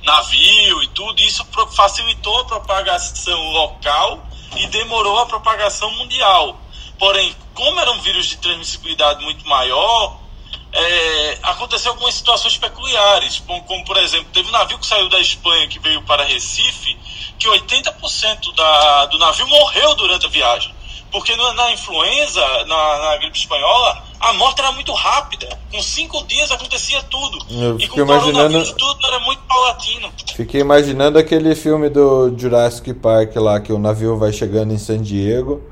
navio e tudo, isso facilitou a propagação local e demorou a propagação mundial. Porém, como era um vírus de transmissibilidade muito maior, é, aconteceu algumas situações peculiares, como, como, por exemplo, teve um navio que saiu da Espanha que veio para Recife, que 80% da, do navio morreu durante a viagem. Porque na, influenza, na, na gripe espanhola, a morte era muito rápida. Com cinco dias acontecia tudo. Eu e com imaginando... tudo era muito paulatino. Fiquei imaginando aquele filme do Jurassic Park lá, que o navio vai chegando em San Diego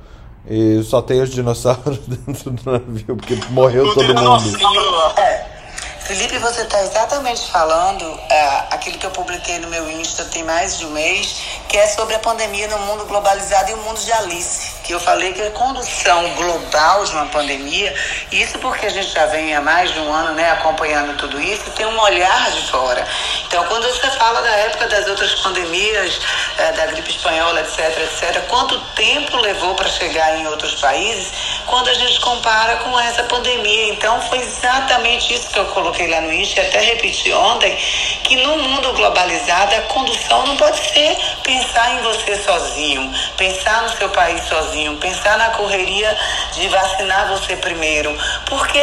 e só tem os dinossauros dentro do navio, porque morreu o todo mundo. É. Felipe, você está exatamente falando é, aquilo que eu publiquei no meu Insta tem mais de um mês, que é sobre a pandemia no mundo globalizado e o mundo de Alice eu falei que a condução global de uma pandemia, isso porque a gente já vem há mais de um ano né, acompanhando tudo isso, tem um olhar de fora. Então, quando você fala da época das outras pandemias, é, da gripe espanhola, etc., etc., quanto tempo levou para chegar em outros países, quando a gente compara com essa pandemia. Então, foi exatamente isso que eu coloquei lá no Insta até repeti ontem, que no mundo globalizado, a condução não pode ser pensar em você sozinho, pensar no seu país sozinho sozinho, pensar na correria de vacinar você primeiro, porque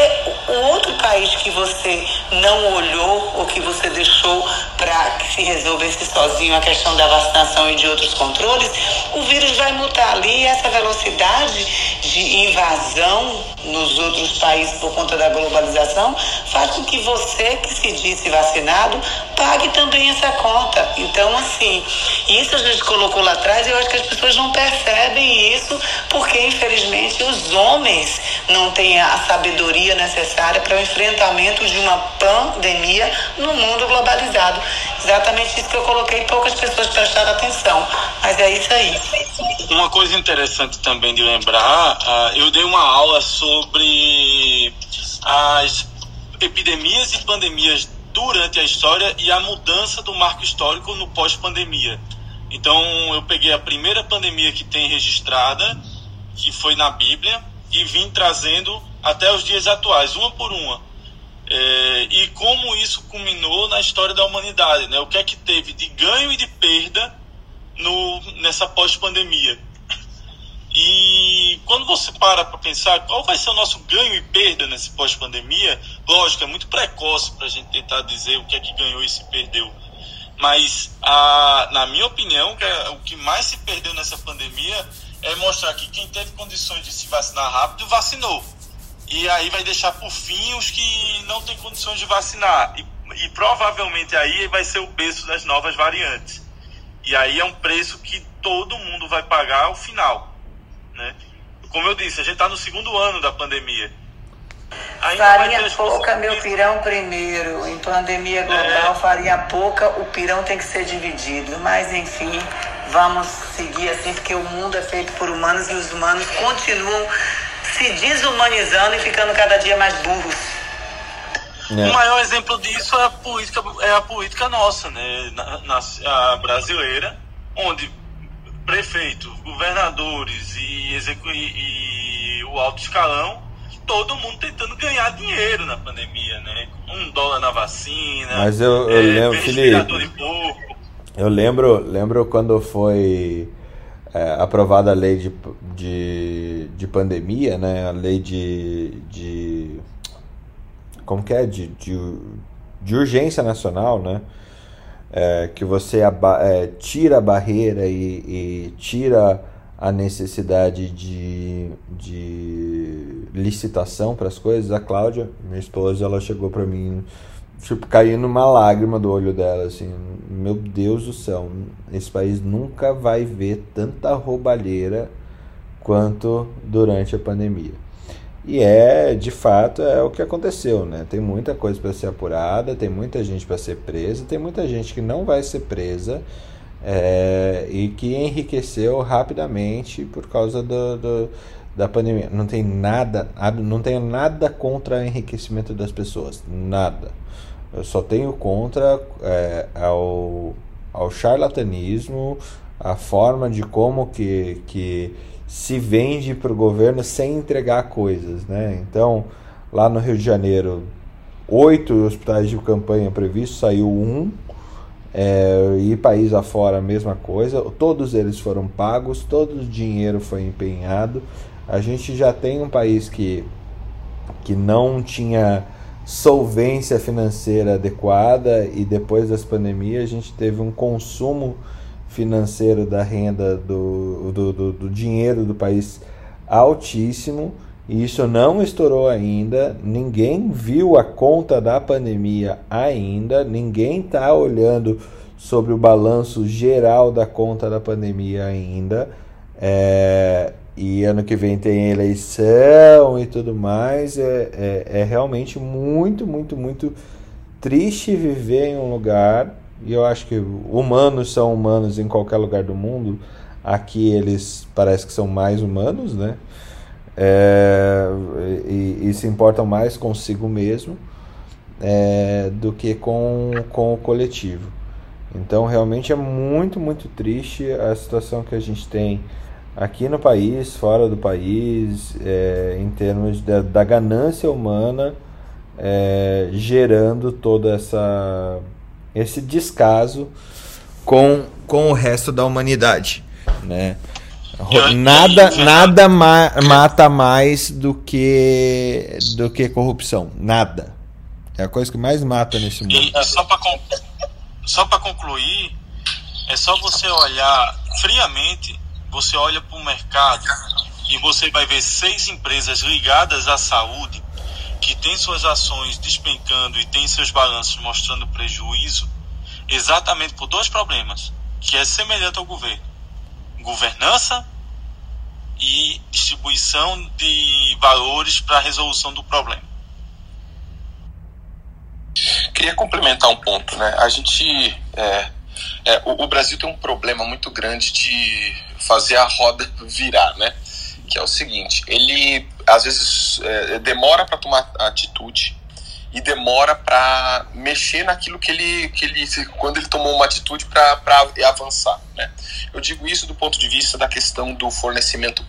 o outro país que você não olhou ou que você deixou para que se resolvesse sozinho a questão da vacinação e de outros controles, o vírus vai mutar ali e essa velocidade de invasão nos outros países por conta da globalização faz com que você que se disse vacinado pague também essa conta. Então, assim, isso a gente colocou lá atrás e eu acho que as pessoas não percebem isso porque infelizmente os homens não têm a sabedoria necessária para o enfrentamento de uma pandemia no mundo globalizado. Exatamente isso que eu coloquei, poucas pessoas prestaram atenção, mas é isso aí. Uma coisa interessante também de lembrar, uh, eu dei uma aula sobre as epidemias e pandemias durante a história e a mudança do marco histórico no pós-pandemia. Então, eu peguei a primeira pandemia que tem registrada, que foi na Bíblia, e vim trazendo até os dias atuais, uma por uma. É, e como isso culminou na história da humanidade, né? O que é que teve de ganho e de perda no, nessa pós-pandemia. E quando você para para pensar qual vai ser o nosso ganho e perda nesse pós-pandemia, lógico, é muito precoce para a gente tentar dizer o que é que ganhou e se perdeu. Mas, a, na minha opinião, é, o que mais se perdeu nessa pandemia é mostrar que quem teve condições de se vacinar rápido, vacinou. E aí vai deixar por fim os que não têm condições de vacinar. E, e provavelmente aí vai ser o preço das novas variantes. E aí é um preço que todo mundo vai pagar ao final. Né? Como eu disse, a gente está no segundo ano da pandemia. Ainda farinha pouca, meu pirão primeiro. Em pandemia global, é... farinha pouca, o pirão tem que ser dividido. Mas enfim, vamos seguir assim, porque o mundo é feito por humanos e os humanos continuam se desumanizando e ficando cada dia mais burros. É. O maior exemplo disso é a política, é a política nossa, né? Na, na, a brasileira, onde prefeitos, governadores e, e, e, o alto escalão, todo mundo tentando ganhar dinheiro na pandemia, né? Um dólar na vacina. Mas eu, eu é, lembro, Felipe, eu lembro, lembro quando foi é, aprovada a lei de, de, de pandemia, né? A lei de, de como que é? De, de, de urgência nacional, né? é, que você é, tira a barreira e, e, tira a necessidade de, de licitação para as coisas, a Cláudia, minha esposa, ela chegou para mim, tipo, caindo uma lágrima do olho dela, assim, meu Deus do céu, esse país nunca vai ver tanta roubalheira quanto durante a pandemia. E é, de fato, é o que aconteceu, né? Tem muita coisa para ser apurada, tem muita gente para ser presa, tem muita gente que não vai ser presa é, e que enriqueceu rapidamente por causa do, do, da pandemia. Não tem nada, não tenho nada contra o enriquecimento das pessoas, nada. Eu só tenho contra é, ao, ao charlatanismo, a forma de como que, que se vende para o governo sem entregar coisas, né? Então, lá no Rio de Janeiro, oito hospitais de campanha previstos, saiu um, é, e país afora a mesma coisa, todos eles foram pagos, todo o dinheiro foi empenhado. A gente já tem um país que, que não tinha solvência financeira adequada e depois das pandemias a gente teve um consumo financeiro da renda do, do, do, do dinheiro do país altíssimo. Isso não estourou ainda, ninguém viu a conta da pandemia ainda, ninguém está olhando sobre o balanço geral da conta da pandemia ainda. É, e ano que vem tem eleição e tudo mais. É, é, é realmente muito, muito, muito triste viver em um lugar e eu acho que humanos são humanos em qualquer lugar do mundo. Aqui eles parece que são mais humanos, né? É, e, e, se importam mais consigo mesmo é, do que com, com o coletivo. Então, realmente é muito, muito triste a situação que a gente tem aqui no país, fora do país, é, em termos da, da ganância humana, é, gerando toda essa esse descaso com, com o resto da humanidade, né? Nada, nada ma mata mais do que do que corrupção, nada. É a coisa que mais mata nesse mundo. E só para só para concluir, é só você olhar friamente, você olha para o mercado e você vai ver seis empresas ligadas à saúde que tem suas ações despencando e tem seus balanços mostrando prejuízo, exatamente por dois problemas, que é semelhante ao governo: governança e distribuição de valores para a resolução do problema. Queria complementar um ponto, né? A gente, é, é, o, o Brasil tem um problema muito grande de fazer a roda virar, né? Que é o seguinte: ele às vezes é, demora para tomar atitude e demora para mexer naquilo que ele, que ele quando ele tomou uma atitude para avançar. Né? Eu digo isso do ponto de vista da questão do fornecimento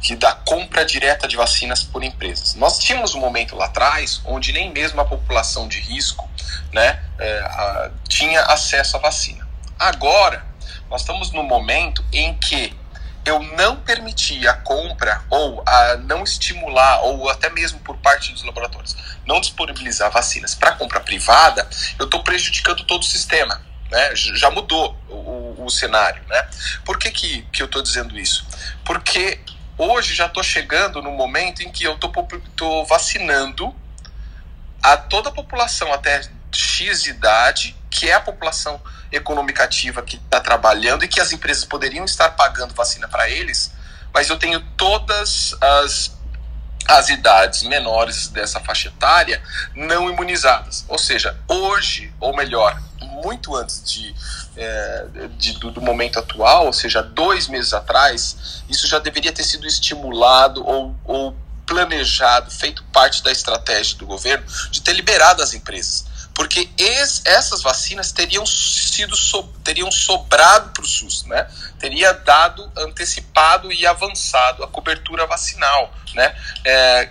que da compra direta de vacinas por empresas. Nós tínhamos um momento lá atrás onde nem mesmo a população de risco né, é, a, tinha acesso à vacina. Agora, nós estamos no momento em que eu não permitir a compra ou a não estimular, ou até mesmo por parte dos laboratórios, não disponibilizar vacinas para compra privada, eu estou prejudicando todo o sistema. Né? Já mudou o, o, o cenário. Né? Por que, que, que eu estou dizendo isso? Porque hoje já estou chegando no momento em que eu estou vacinando a toda a população até X idade, que é a população econômica ativa que está trabalhando e que as empresas poderiam estar pagando vacina para eles, mas eu tenho todas as, as idades menores dessa faixa etária não imunizadas. Ou seja, hoje, ou melhor, muito antes de, é, de do, do, momento atual, ou seja, dois meses atrás, isso já deveria ter sido estimulado ou, ou planejado, feito parte da estratégia do governo de ter liberado as empresas porque es, essas vacinas teriam sido so, teriam sobrado para o SUS, né? Teria dado antecipado e avançado a cobertura vacinal, né? É,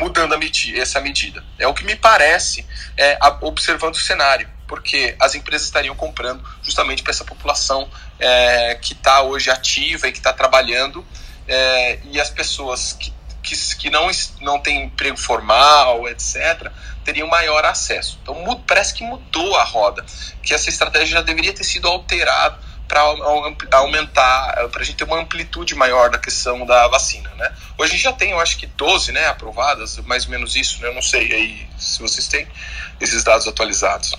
mudando essa medida. É o que me parece é, observando o cenário, porque as empresas estariam comprando justamente para essa população é, que está hoje ativa e que está trabalhando, é, e as pessoas que, que, que não, não têm emprego formal, etc., teriam maior acesso. Então parece que mudou a roda, que essa estratégia já deveria ter sido alterada para aumentar, para a gente ter uma amplitude maior da questão da vacina, né? Hoje a gente já tem, eu acho que 12, né, aprovadas, mais ou menos isso, né? Eu não sei aí se vocês têm esses dados atualizados.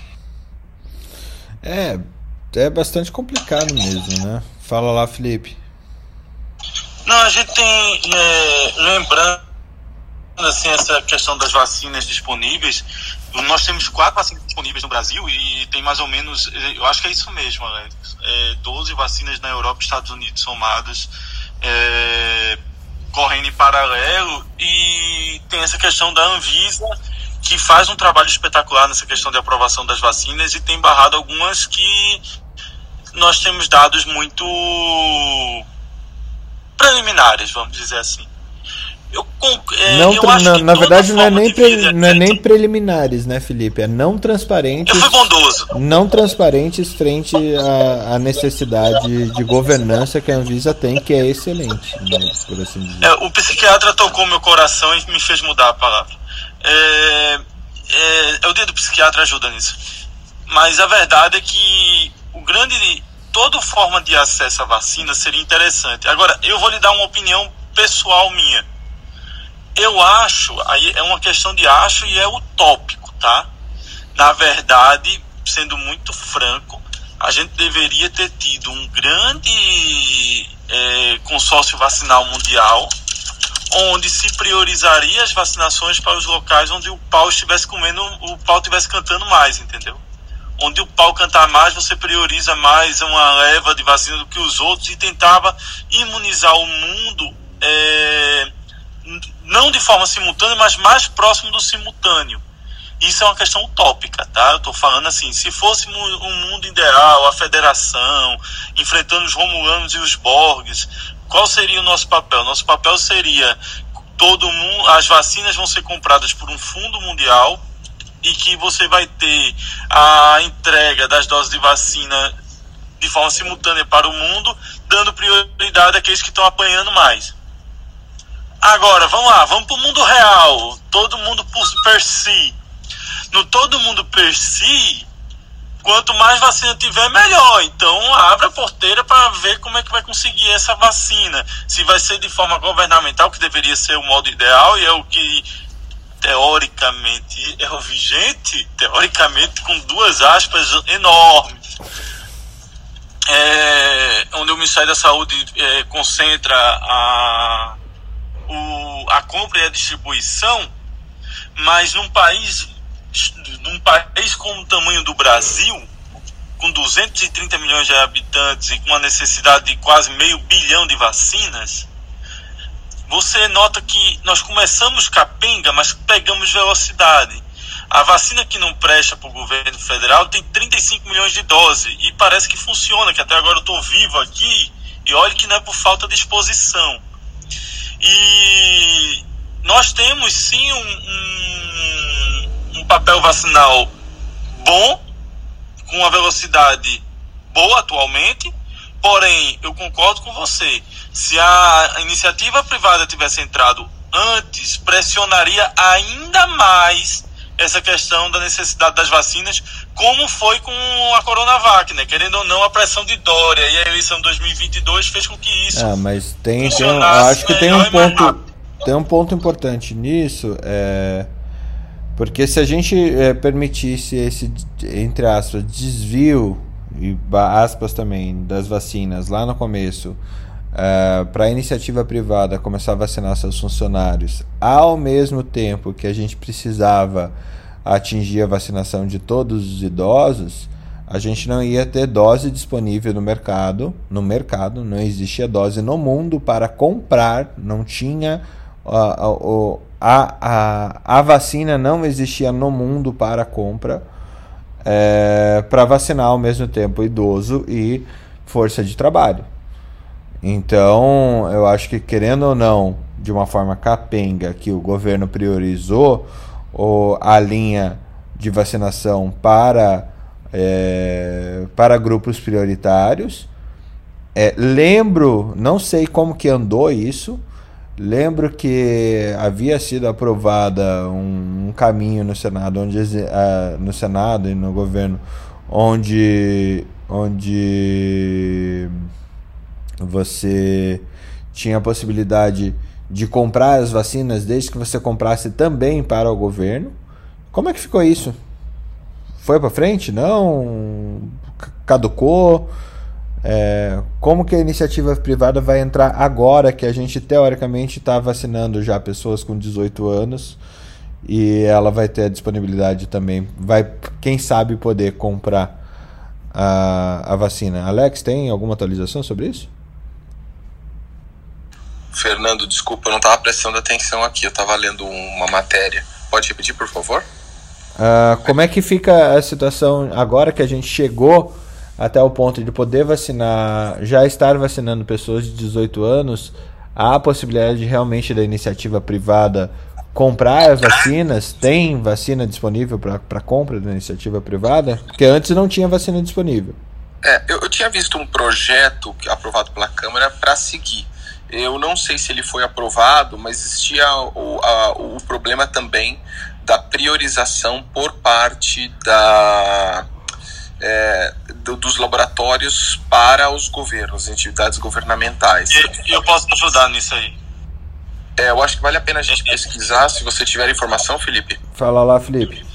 É, é bastante complicado mesmo, né? Fala lá, Felipe. Não, a gente tem, é, lembrando assim essa questão das vacinas disponíveis, nós temos quatro vacinas disponíveis no Brasil e tem mais ou menos, eu acho que é isso mesmo, Alex, é, 12 vacinas na Europa e Estados Unidos somadas, é, correndo em paralelo e tem essa questão da Anvisa que faz um trabalho espetacular nessa questão de aprovação das vacinas e tem barrado algumas que nós temos dados muito preliminares, vamos dizer assim. Eu, é, não, eu na, na verdade não é, nem pre, não é nem preliminares, né, Felipe? É não transparentes. Eu fui bondoso. Não transparentes frente à, à necessidade de governança que a Anvisa tem, que é excelente, né, por assim dizer. É, o psiquiatra tocou meu coração e me fez mudar a palavra. É, é, é o dedo do psiquiatra ajuda nisso. Mas a verdade é que o grande toda forma de acesso à vacina seria interessante. Agora, eu vou lhe dar uma opinião pessoal minha eu acho, aí é uma questão de acho e é utópico, tá? Na verdade, sendo muito franco, a gente deveria ter tido um grande é, consórcio vacinal mundial, onde se priorizaria as vacinações para os locais onde o pau estivesse comendo, o pau estivesse cantando mais, entendeu? Onde o pau cantar mais, você prioriza mais uma leva de vacina do que os outros e tentava imunizar o mundo é, não de forma simultânea, mas mais próximo do simultâneo. Isso é uma questão utópica, tá? Eu estou falando assim, se fosse um mundo ideal, a federação, enfrentando os Romulanos e os Borges, qual seria o nosso papel? Nosso papel seria todo mundo, as vacinas vão ser compradas por um fundo mundial e que você vai ter a entrega das doses de vacina de forma simultânea para o mundo, dando prioridade àqueles que estão apanhando mais. Agora, vamos lá, vamos para o mundo real. Todo mundo por, per si. No todo mundo per si, quanto mais vacina tiver, melhor. Então, abre a porteira para ver como é que vai conseguir essa vacina. Se vai ser de forma governamental, que deveria ser o modo ideal, e é o que teoricamente é o vigente, teoricamente com duas aspas enormes. É, onde o Ministério da Saúde é, concentra a o, a compra e a distribuição, mas num país, num país com o tamanho do Brasil, com 230 milhões de habitantes e com uma necessidade de quase meio bilhão de vacinas, você nota que nós começamos capenga, mas pegamos velocidade. A vacina que não presta para o governo federal tem 35 milhões de doses e parece que funciona, que até agora eu estou vivo aqui e olhe que não é por falta de exposição. E nós temos sim um, um, um papel vacinal bom, com uma velocidade boa atualmente, Porém, eu concordo com você. Se a iniciativa privada tivesse entrado antes, pressionaria ainda mais essa questão da necessidade das vacinas, como foi com a Coronavac, né? Querendo ou não, a pressão de Dória e a eleição 2022 fez com que isso. Ah, mas tem, tem um, acho que tem um ponto, tem um ponto importante nisso, é porque se a gente é, permitisse esse entre aspas desvio e aspas também das vacinas lá no começo Uh, para a iniciativa privada começar a vacinar seus funcionários, ao mesmo tempo que a gente precisava atingir a vacinação de todos os idosos, a gente não ia ter dose disponível no mercado. No mercado não existia dose no mundo para comprar, não tinha a, a, a, a vacina não existia no mundo para compra é, para vacinar ao mesmo tempo idoso e força de trabalho. Então, eu acho que querendo ou não, de uma forma capenga, que o governo priorizou ou a linha de vacinação para, é, para grupos prioritários. É, lembro, não sei como que andou isso, lembro que havia sido aprovada um, um caminho no Senado, onde, uh, no Senado e no governo, onde, onde você tinha a possibilidade de comprar as vacinas desde que você comprasse também para o governo. Como é que ficou isso? Foi para frente? Não? Caducou? É, como que a iniciativa privada vai entrar agora que a gente teoricamente está vacinando já pessoas com 18 anos e ela vai ter a disponibilidade também, vai quem sabe poder comprar a, a vacina. Alex, tem alguma atualização sobre isso? Fernando, desculpa, eu não estava prestando atenção aqui, eu estava lendo uma matéria. Pode repetir, por favor? Uh, como é que fica a situação agora que a gente chegou até o ponto de poder vacinar, já estar vacinando pessoas de 18 anos? Há a possibilidade de, realmente da iniciativa privada comprar as vacinas? Tem vacina disponível para compra da iniciativa privada? Porque antes não tinha vacina disponível. É, eu, eu tinha visto um projeto aprovado pela Câmara para seguir eu não sei se ele foi aprovado, mas existia o, a, o problema também da priorização por parte da, é, do, dos laboratórios para os governos, entidades governamentais. E, eu posso ajudar nisso aí. É, eu acho que vale a pena a gente pesquisar, se você tiver informação, Felipe. Fala lá, Felipe.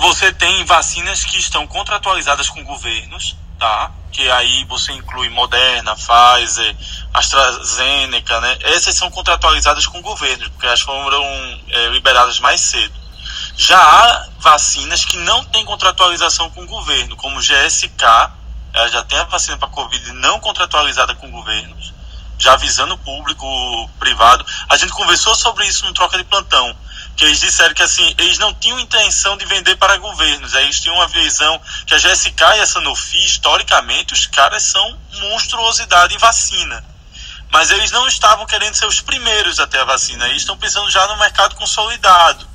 Você tem vacinas que estão contratualizadas com governos, tá? Que aí você inclui Moderna, Pfizer, AstraZeneca, né? Essas são contratualizadas com governos, porque elas foram é, liberadas mais cedo. Já há vacinas que não têm contratualização com o governo, como GSK, ela já tem a vacina para Covid não contratualizada com governos, já avisando o público, privado. A gente conversou sobre isso no troca de plantão que eles disseram que assim, eles não tinham intenção de vender para governos, eles tinham uma visão que a GSK e a Sanofi, historicamente, os caras são monstruosidade em vacina. Mas eles não estavam querendo ser os primeiros a ter a vacina, eles estão pensando já no mercado consolidado.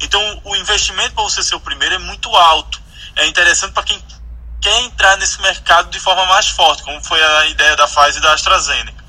Então, o investimento para você ser o primeiro é muito alto. É interessante para quem quer entrar nesse mercado de forma mais forte, como foi a ideia da Pfizer e da AstraZeneca.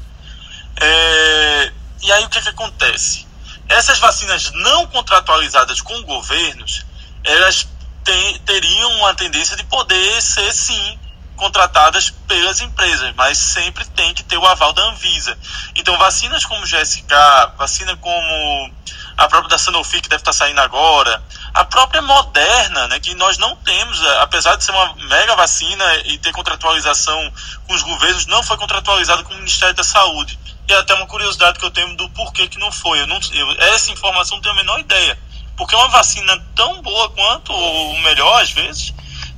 É... E aí o que, é que acontece? Essas vacinas não contratualizadas com governos, elas tem, teriam uma tendência de poder ser sim contratadas pelas empresas, mas sempre tem que ter o aval da Anvisa. Então, vacinas como GSK, vacina como a própria da Sanofi, que deve estar saindo agora, a própria Moderna, né, que nós não temos, apesar de ser uma mega vacina e ter contratualização com os governos, não foi contratualizada com o Ministério da Saúde. E é até uma curiosidade que eu tenho do porquê que não foi. Eu não, eu, essa informação não tenho a menor ideia. Porque uma vacina tão boa quanto, ou melhor às vezes,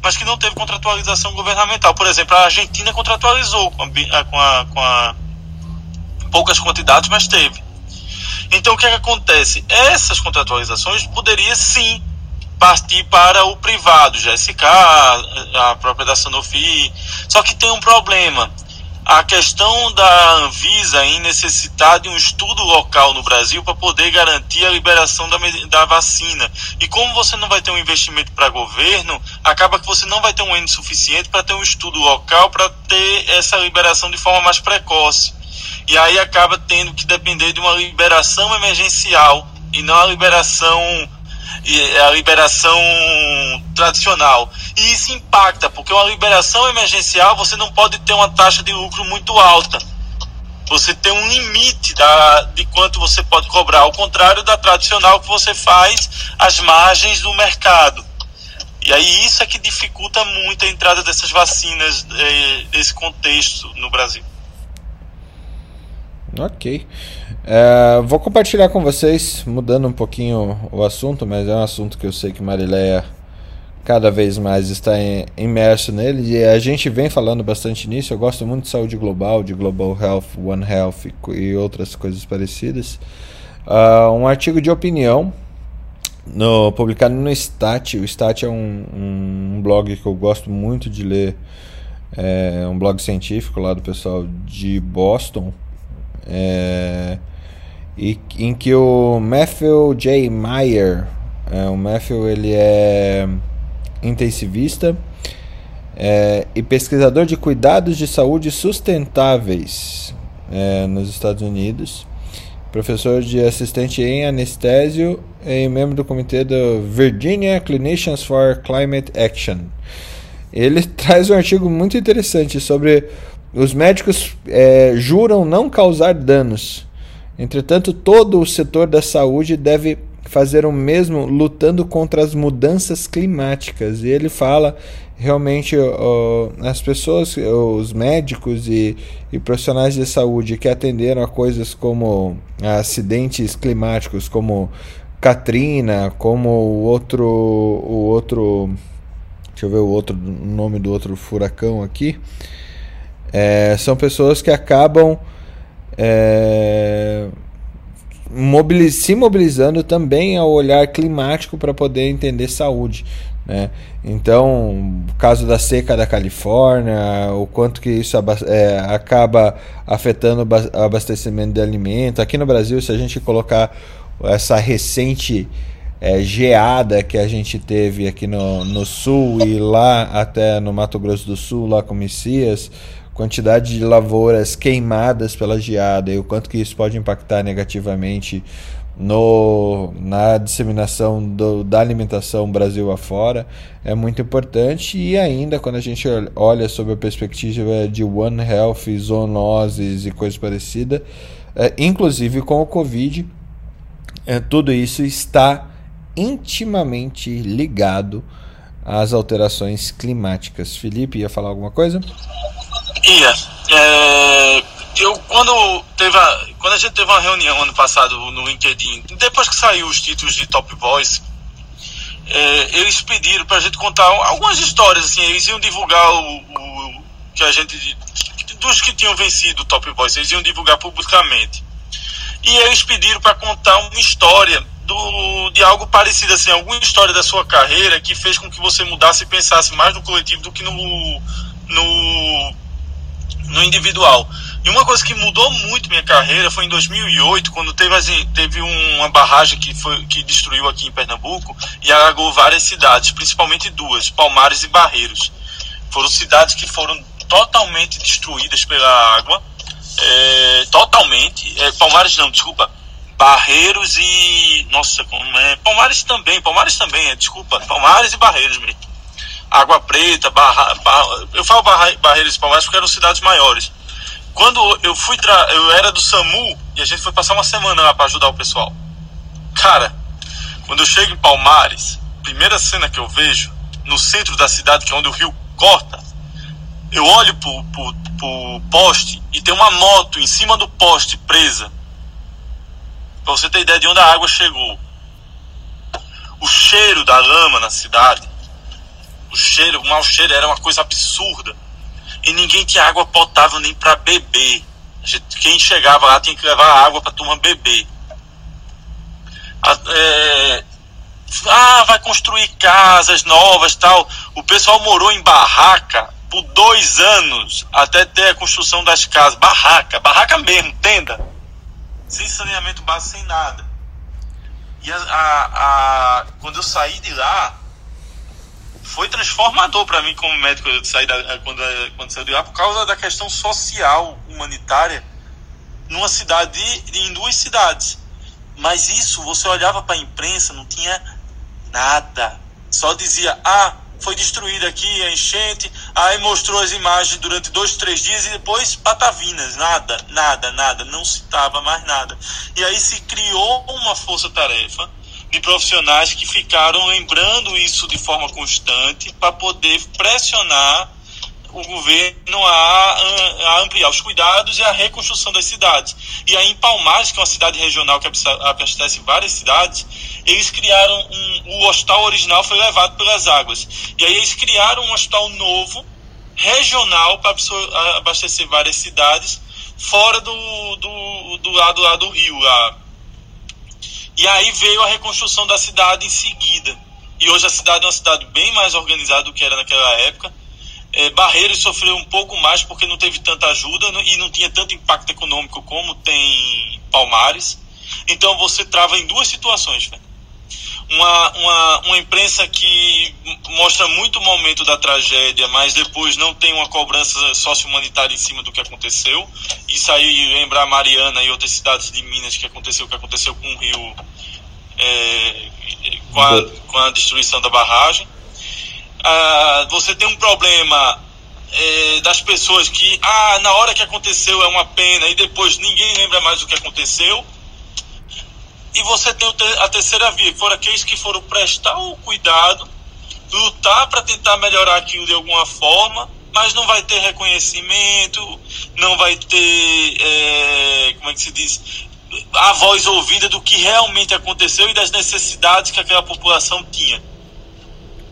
mas que não teve contratualização governamental. Por exemplo, a Argentina contratualizou com a, com a, com a poucas quantidades, mas teve. Então o que, é que acontece? Essas contratualizações poderiam sim partir para o privado, GSK, a própria da Sanofi. Só que tem um problema a questão da Anvisa em necessitar de um estudo local no Brasil para poder garantir a liberação da, da vacina. E como você não vai ter um investimento para governo, acaba que você não vai ter um ente suficiente para ter um estudo local para ter essa liberação de forma mais precoce. E aí acaba tendo que depender de uma liberação emergencial e não a liberação a liberação tradicional. E isso impacta, porque uma liberação emergencial você não pode ter uma taxa de lucro muito alta. Você tem um limite da, de quanto você pode cobrar, ao contrário da tradicional que você faz às margens do mercado. E aí isso é que dificulta muito a entrada dessas vacinas eh, desse contexto no Brasil. Ok. É, vou compartilhar com vocês, mudando um pouquinho o assunto, mas é um assunto que eu sei que Marileia cada vez mais está imerso nele e a gente vem falando bastante nisso. Eu gosto muito de saúde global, de Global Health, One Health e outras coisas parecidas. Uh, um artigo de opinião no, publicado no Stat. O Stat é um, um blog que eu gosto muito de ler, é um blog científico lá do pessoal de Boston. É, e, em que o Matthew J. Meyer, é, o Matthew ele é intensivista é, e pesquisador de cuidados de saúde sustentáveis é, nos Estados Unidos, professor de assistente em anestésio e membro do comitê do Virginia Clinicians for Climate Action. Ele traz um artigo muito interessante sobre os médicos é, juram não causar danos. Entretanto, todo o setor da saúde deve fazer o mesmo lutando contra as mudanças climáticas. E ele fala realmente uh, as pessoas, os médicos e, e, profissionais de saúde que atenderam a coisas como acidentes climáticos, como Katrina, como o outro, o outro, deixa eu ver o outro o nome do outro furacão aqui. É, são pessoas que acabam é, se mobilizando também ao olhar climático para poder entender saúde. Né? Então, o caso da seca da Califórnia, o quanto que isso é, acaba afetando o abastecimento de alimento. Aqui no Brasil, se a gente colocar essa recente é, geada que a gente teve aqui no, no sul e lá até no Mato Grosso do Sul, lá com Messias, quantidade de lavouras queimadas pela geada e o quanto que isso pode impactar negativamente no, na disseminação do, da alimentação Brasil afora é muito importante e ainda quando a gente olha sobre a perspectiva de One Health, zoonoses e coisas parecidas, é, inclusive com o Covid, é, tudo isso está intimamente ligado às alterações climáticas. Felipe, ia falar alguma coisa? Ia. É, eu, quando, teve a, quando a gente teve uma reunião ano passado no LinkedIn, depois que saiu os títulos de Top Voice, é, eles pediram para a gente contar algumas histórias, assim, eles iam divulgar o, o, que a gente, dos que tinham vencido o Top Voice, eles iam divulgar publicamente. E eles pediram para contar uma história do, de algo parecido, assim, alguma história da sua carreira que fez com que você mudasse e pensasse mais no coletivo do que no, no no individual. E uma coisa que mudou muito minha carreira foi em 2008, quando teve, teve uma barragem que, foi, que destruiu aqui em Pernambuco e alagou várias cidades, principalmente duas, Palmares e Barreiros. Foram cidades que foram totalmente destruídas pela água, é, totalmente. É, Palmares não, desculpa. Barreiros e. Nossa, como é? Palmares também, Palmares também, é, desculpa. Palmares e Barreiros mesmo. Água Preta, Barra, Barra, eu falo Barra, Barreiras Palmares porque eram cidades maiores. Quando eu fui, tra... eu era do SAMU e a gente foi passar uma semana lá para ajudar o pessoal. Cara, quando eu chego em Palmares, primeira cena que eu vejo, no centro da cidade, que é onde o rio corta, eu olho pro, pro, pro poste e tem uma moto em cima do poste presa. Pra você ter ideia de onde a água chegou. O cheiro da lama na cidade o cheiro, o mau cheiro era uma coisa absurda. E ninguém tinha água potável nem para beber. Gente, quem chegava lá tinha que levar água para turma beber. É, ah, vai construir casas novas tal. O pessoal morou em barraca por dois anos até ter a construção das casas, barraca, barraca mesmo, tenda, sem saneamento básico, sem nada. E a, a, a quando eu saí de lá, foi transformador para mim como médico eu saí da, quando, quando saí de lá por causa da questão social, humanitária, numa cidade, em duas cidades. Mas isso, você olhava para a imprensa, não tinha nada. Só dizia, ah, foi destruída aqui a enchente, aí mostrou as imagens durante dois, três dias e depois patavinas, nada, nada, nada, não citava mais nada. E aí se criou uma força-tarefa de profissionais que ficaram lembrando isso de forma constante para poder pressionar o governo a, a, ampliar os cuidados e a reconstrução das cidades. E aí em Palmares, que é uma cidade regional que abastece várias cidades, eles criaram um, o hospital original foi levado pelas águas. E aí eles criaram um hospital novo, regional, para abastecer várias cidades, fora do, do, do lado lá do rio. Lá. E aí veio a reconstrução da cidade em seguida. E hoje a cidade é uma cidade bem mais organizada do que era naquela época. É, Barreiros sofreu um pouco mais porque não teve tanta ajuda e não tinha tanto impacto econômico como tem Palmares. Então você trava em duas situações. Né? Uma, uma, uma imprensa que mostra muito o momento da tragédia, mas depois não tem uma cobrança sócio-humanitária em cima do que aconteceu. Isso aí lembrar Mariana e outras cidades de Minas que aconteceu que aconteceu com o Rio é, com, a, com a destruição da barragem. Ah, você tem um problema é, das pessoas que, ah, na hora que aconteceu é uma pena e depois ninguém lembra mais do que aconteceu. E você tem a terceira via, que foram aqueles que foram prestar o cuidado, lutar para tentar melhorar aquilo de alguma forma, mas não vai ter reconhecimento, não vai ter, é, como é que se diz, a voz ouvida do que realmente aconteceu e das necessidades que aquela população tinha.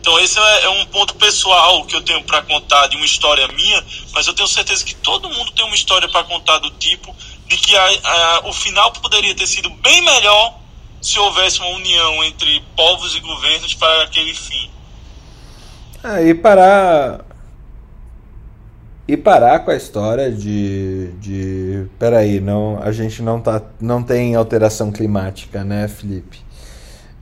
Então esse é, é um ponto pessoal que eu tenho para contar de uma história minha, mas eu tenho certeza que todo mundo tem uma história para contar do tipo de que a, a, o final poderia ter sido bem melhor se houvesse uma união entre povos e governos para aquele fim. Ah, e parar. E parar com a história de. de peraí, não, a gente não, tá, não tem alteração climática, né, Felipe?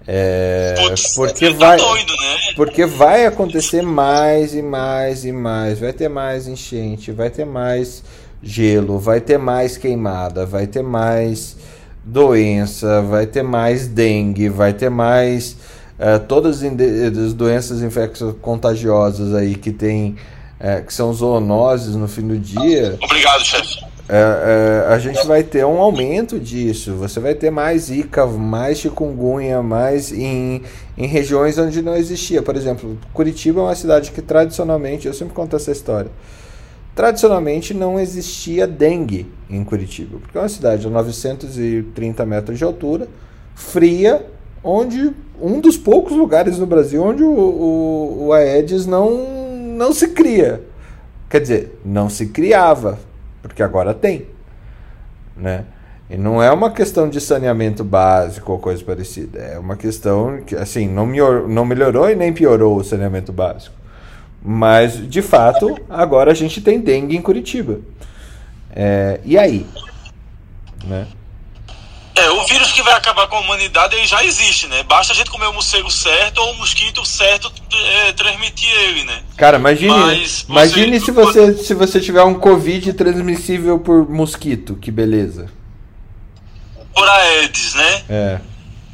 É, Putz, porque tá vai doido, né? porque vai acontecer mais e mais e mais vai ter mais enchente vai ter mais gelo, vai ter mais queimada, vai ter mais doença, vai ter mais dengue, vai ter mais uh, todas as doenças infecciosas contagiosas aí que tem uh, que são zoonoses no fim do dia. Obrigado, chefe. Uh, a gente vai ter um aumento disso. Você vai ter mais Zika, mais chikungunya, mais em, em regiões onde não existia. Por exemplo, Curitiba é uma cidade que tradicionalmente, eu sempre conto essa história Tradicionalmente não existia dengue em Curitiba, porque é uma cidade a 930 metros de altura, fria, onde um dos poucos lugares no Brasil onde o, o, o Aedes não, não se cria. Quer dizer, não se criava, porque agora tem. Né? E não é uma questão de saneamento básico ou coisa parecida. É uma questão que, assim, não, não melhorou e nem piorou o saneamento básico. Mas, de fato, agora a gente tem dengue em Curitiba. É, e aí? Né? É, o vírus que vai acabar com a humanidade ele já existe, né? Basta a gente comer o morcego certo ou o mosquito certo é, transmitir ele, né? Cara, imagine, Mas imagine você... se você se você tiver um Covid transmissível por mosquito, que beleza. Por Aedes, né? É.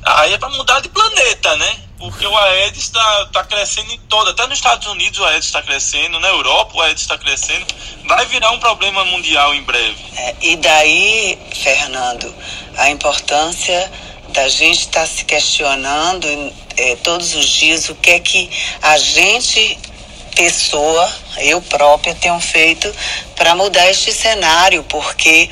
Aí é pra mudar de planeta, né? Porque o Aedes está tá crescendo em toda, até nos Estados Unidos o Aedes está crescendo, na Europa o Aedes está crescendo, vai virar um problema mundial em breve. É, e daí, Fernando, a importância da gente estar tá se questionando é, todos os dias o que é que a gente pessoa, eu própria, tenho feito para mudar este cenário, porque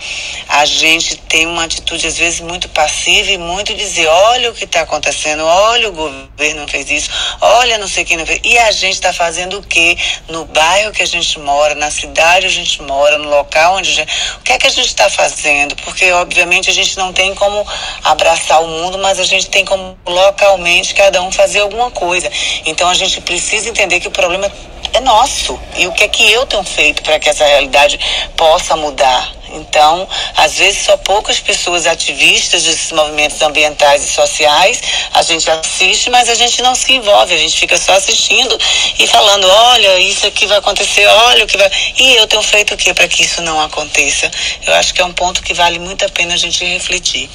a gente tem uma atitude às vezes muito passiva e muito dizer, olha o que está acontecendo, olha o governo fez isso, olha não sei quem não fez. E a gente está fazendo o quê? No bairro que a gente mora, na cidade a gente mora, no local onde gente... O que é que a gente está fazendo? Porque, obviamente, a gente não tem como abraçar o mundo, mas a gente tem como localmente cada um fazer alguma coisa. Então a gente precisa entender que o problema é nosso. E o que é que eu tenho feito para que essa realidade possa mudar? Então, às vezes, só poucas pessoas ativistas desses movimentos ambientais e sociais, a gente assiste, mas a gente não se envolve, a gente fica só assistindo e falando: olha, isso aqui vai acontecer, olha o que vai. E eu tenho feito o que para que isso não aconteça? Eu acho que é um ponto que vale muito a pena a gente refletir.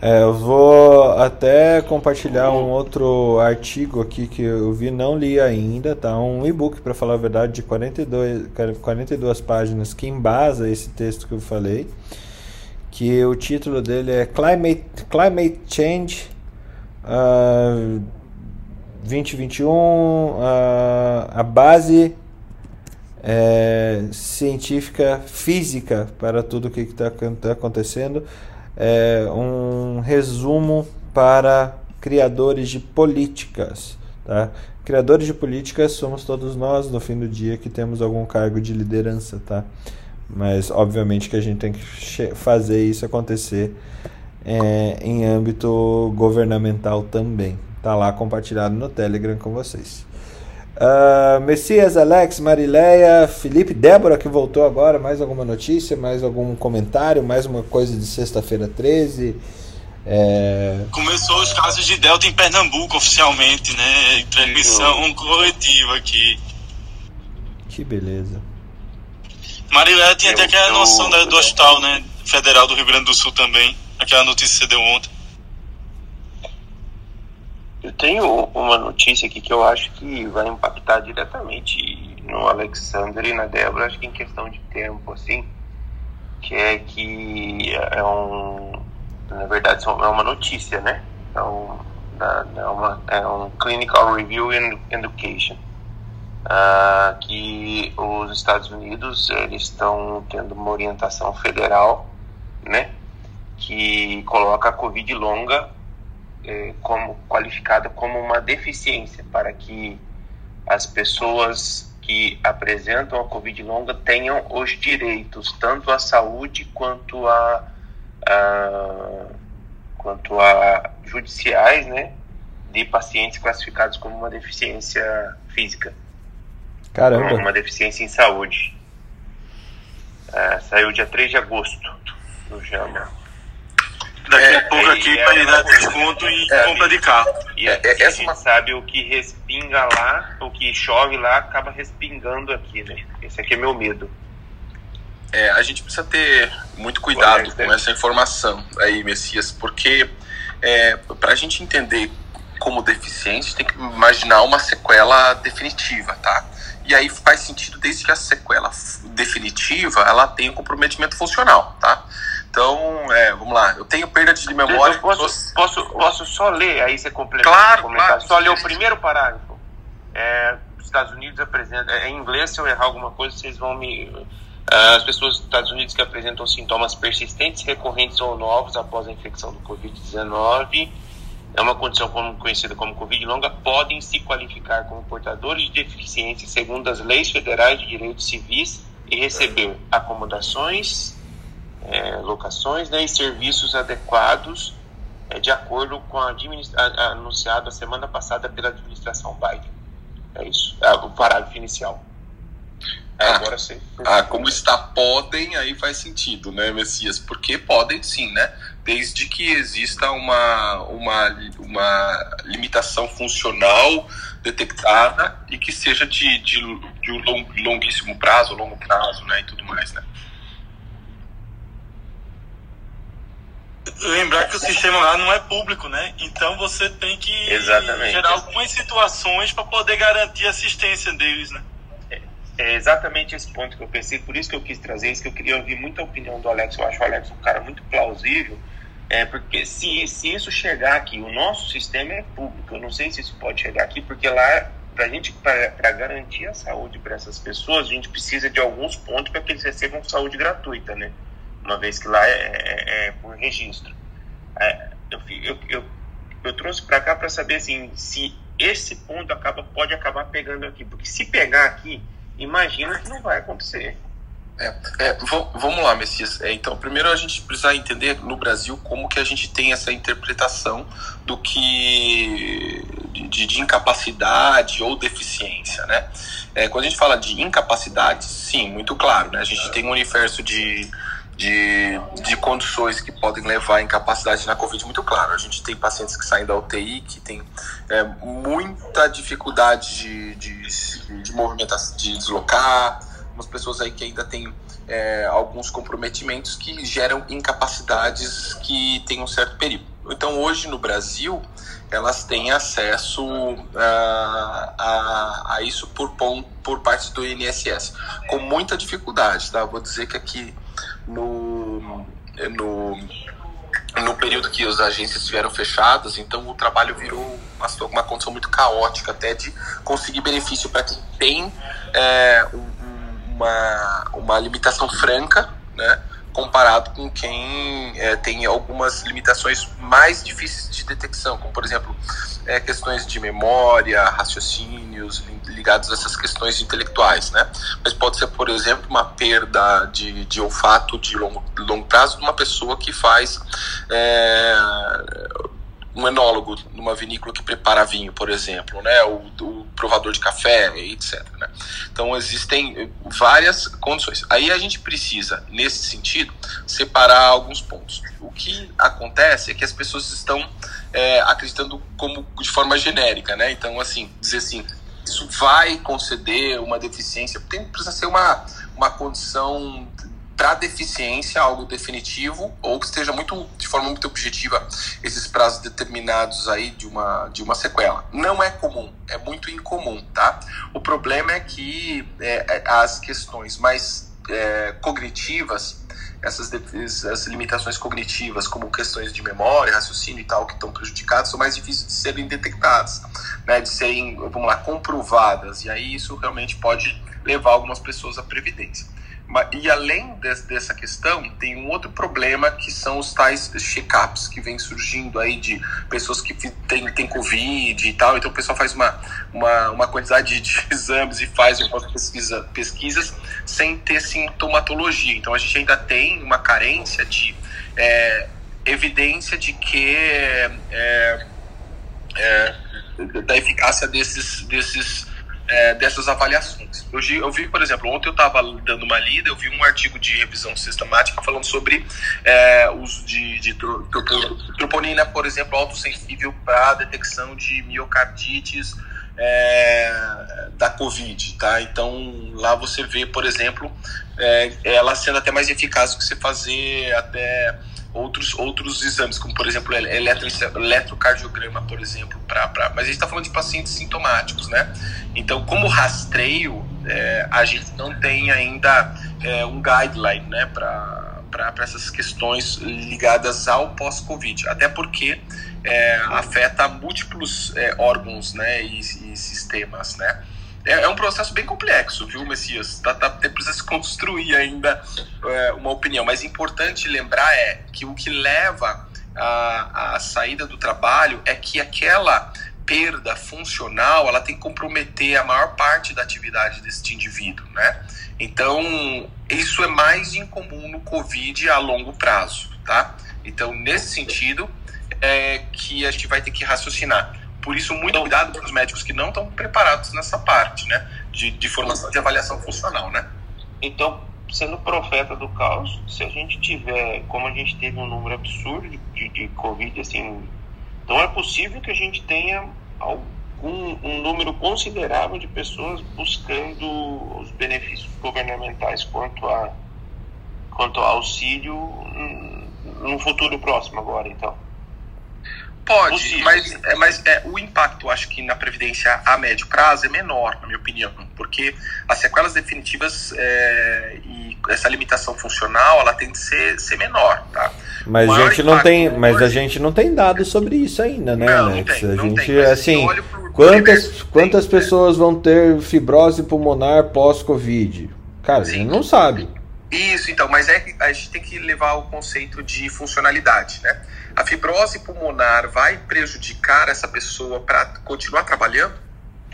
É, eu vou até compartilhar um outro artigo aqui que eu vi, não li ainda, tá? Um e-book, para falar a verdade, de 42, 42 páginas que embasa esse texto que eu falei. Que o título dele é Climate, Climate Change uh, 2021, uh, a base é, científica física para tudo o que está tá acontecendo é, um resumo para criadores de políticas. Tá? Criadores de políticas somos todos nós no fim do dia que temos algum cargo de liderança, tá? Mas obviamente que a gente tem que fazer isso acontecer é, em âmbito governamental também. Tá lá compartilhado no Telegram com vocês. Uh, Messias, Alex, Marileia, Felipe, Débora que voltou agora, mais alguma notícia, mais algum comentário, mais uma coisa de sexta-feira 13? É... Começou os casos de Delta em Pernambuco oficialmente, né? Transmissão coletiva aqui. Que beleza. Marileia tinha até aquela noção do hospital, né? Federal do Rio Grande do Sul também. Aquela notícia que você deu ontem. Eu tenho uma notícia aqui que eu acho que vai impactar diretamente no Alexander e na Débora, acho que em questão de tempo, assim, que é que é um, na verdade, é uma notícia, né? É um, é uma, é um Clinical Review in Education, uh, que os Estados Unidos eles estão tendo uma orientação federal, né? Que coloca a Covid longa é, como qualificada como uma deficiência para que as pessoas que apresentam a Covid longa tenham os direitos tanto à saúde quanto a, a quanto a judiciais, né, de pacientes classificados como uma deficiência física. Caramba. Uma deficiência em saúde. É, saiu dia 3 de agosto no JAMA. Daqui é, a pouco aqui vai dar desconto em é, compra de carro. E é, é, essa uma... sabe o que respinga lá, o que chove lá, acaba respingando aqui, né? Esse aqui é meu medo. É, a gente precisa ter muito cuidado com essa informação aí, Messias, porque é, para a gente entender como deficiente, tem que imaginar uma sequela definitiva, tá? E aí faz sentido desde que a sequela definitiva ela tenha um comprometimento funcional, tá? Então, é, vamos lá. Eu tenho perda de memória. Eu posso, posso, posso só ler, aí você complementa. Claro, claro. Só ler o primeiro parágrafo. É, os Estados Unidos apresentam. É, em inglês, se eu errar alguma coisa, vocês vão me. As pessoas dos Estados Unidos que apresentam sintomas persistentes, recorrentes ou novos após a infecção do Covid-19, é uma condição como, conhecida como Covid longa, podem se qualificar como portadores de deficiência segundo as leis federais de direitos civis e receber acomodações é, locações né, e serviços adequados é, de acordo com a, a anunciado a semana passada pela administração Biden. É isso, é o parágrafo inicial. Ah, Agora sim. Ah, como está podem, aí faz sentido, né, Messias? Porque podem sim, né? Desde que exista uma, uma, uma limitação funcional detectada e que seja de, de, de um longuíssimo prazo, longo prazo, né? E tudo mais, né? Lembrar que o sistema lá não é público, né? Então você tem que exatamente. gerar algumas situações para poder garantir a assistência deles, né? É, é, exatamente esse ponto que eu pensei, por isso que eu quis trazer isso, que eu queria ouvir muita opinião do Alex. Eu acho o Alex um cara muito plausível, é porque se, se isso chegar aqui, o nosso sistema é público, eu não sei se isso pode chegar aqui, porque lá para gente para garantir a saúde para essas pessoas, a gente precisa de alguns pontos para que eles recebam saúde gratuita, né? Uma vez que lá é, é, é por registro. É, eu, eu, eu, eu, trouxe para cá para saber assim, se esse ponto acaba, pode acabar pegando aqui, porque se pegar aqui, imagina que não vai acontecer. É, é, vamos lá, Messias. É, então, primeiro a gente precisa entender no Brasil como que a gente tem essa interpretação do que de, de incapacidade ou deficiência, né? É, quando a gente fala de incapacidade, sim, muito claro, né? A gente tem um universo de, de, de condições que podem levar à incapacidade na Covid muito claro. A gente tem pacientes que saem da UTI, que tem é, muita dificuldade de, de, de de deslocar, umas pessoas aí que ainda têm é, alguns comprometimentos que geram incapacidades que têm um certo perigo. Então, hoje no Brasil, elas têm acesso a, a, a isso por, por parte do INSS, com muita dificuldade. Tá? Vou dizer que aqui no, no, no período que as agências estiveram fechadas, então o trabalho virou uma, uma condição muito caótica, até de conseguir benefício para quem tem é, uma, uma limitação franca, né? comparado com quem é, tem algumas limitações mais difíceis de detecção, como por exemplo é, questões de memória, raciocínios ligados a essas questões intelectuais, né? Mas pode ser, por exemplo, uma perda de, de olfato de longo, longo prazo de uma pessoa que faz é, um enólogo numa vinícola que prepara vinho, por exemplo, né? O, o provador de café, etc. Né? Então existem várias condições. Aí a gente precisa, nesse sentido, separar alguns pontos. O que acontece é que as pessoas estão é, acreditando como de forma genérica, né? Então assim dizer assim, isso vai conceder uma deficiência, tem precisa ser uma uma condição para deficiência algo definitivo ou que esteja muito de forma muito objetiva esses prazos determinados aí de uma de uma sequela. Não é comum é muito incomum tá? O problema é que é, é as questões mais é, cognitivas essas, essas limitações cognitivas como questões de memória raciocínio e tal que estão prejudicadas são mais difíceis de serem detectadas né de serem vamos lá comprovadas. E aí isso realmente pode levar algumas pessoas à previdência e além dessa questão, tem um outro problema que são os tais check-ups que vem surgindo aí de pessoas que têm, têm Covid e tal. Então o pessoal faz uma, uma, uma quantidade de exames e faz algumas pesquisa, pesquisas sem ter sintomatologia. Então a gente ainda tem uma carência de é, evidência de que é, é, da eficácia desses, desses é, dessas avaliações. Eu, eu, vi, por exemplo, ontem eu estava dando uma lida, eu vi um artigo de revisão sistemática falando sobre é, uso de, de troponina, por exemplo, autossensível para detecção de miocardites é, da Covid, tá? Então lá você vê, por exemplo, é, ela sendo até mais eficaz do que você fazer até outros, outros exames, como por exemplo eletro, eletrocardiograma, por exemplo, pra, pra, mas a gente está falando de pacientes sintomáticos, né? Então, como rastreio, é, a gente não tem ainda é, um guideline, né, para essas questões ligadas ao pós-Covid, até porque é, afeta múltiplos é, órgãos né, e, e sistemas, né? É, é um processo bem complexo, viu, Messias? Tá, tá, precisa se construir ainda é, uma opinião. Mas importante lembrar é que o que leva a, a saída do trabalho é que aquela perda funcional ela tem que comprometer a maior parte da atividade desse indivíduo, né? Então, isso é mais incomum no Covid a longo prazo, tá? Então, nesse sentido, é que a gente vai ter que raciocinar por isso, muito cuidado para os médicos que não estão preparados nessa parte, né? De, de formação de avaliação funcional, né? Então, sendo profeta do caos, se a gente tiver, como a gente teve um número absurdo de, de, de Covid, assim, não é possível que a gente tenha algum um número considerável de pessoas buscando os benefícios governamentais quanto a quanto ao auxílio no futuro próximo agora, então. Pode, Possível. mas, é, mas é, o impacto, acho que na Previdência a médio prazo é menor, na minha opinião, porque as sequelas definitivas é, e essa limitação funcional, ela tem de ser, ser menor, tá? Mas a gente não tem, mas a gente não tem dados sobre isso ainda, né, não, Alex? Não tem, a gente, tem, assim, quantas, quantas pessoas vão ter fibrose pulmonar pós-Covid? Cara, Sim. a gente não sabe. Isso, então, mas é que a gente tem que levar o conceito de funcionalidade, né? A fibrose pulmonar vai prejudicar essa pessoa para continuar trabalhando?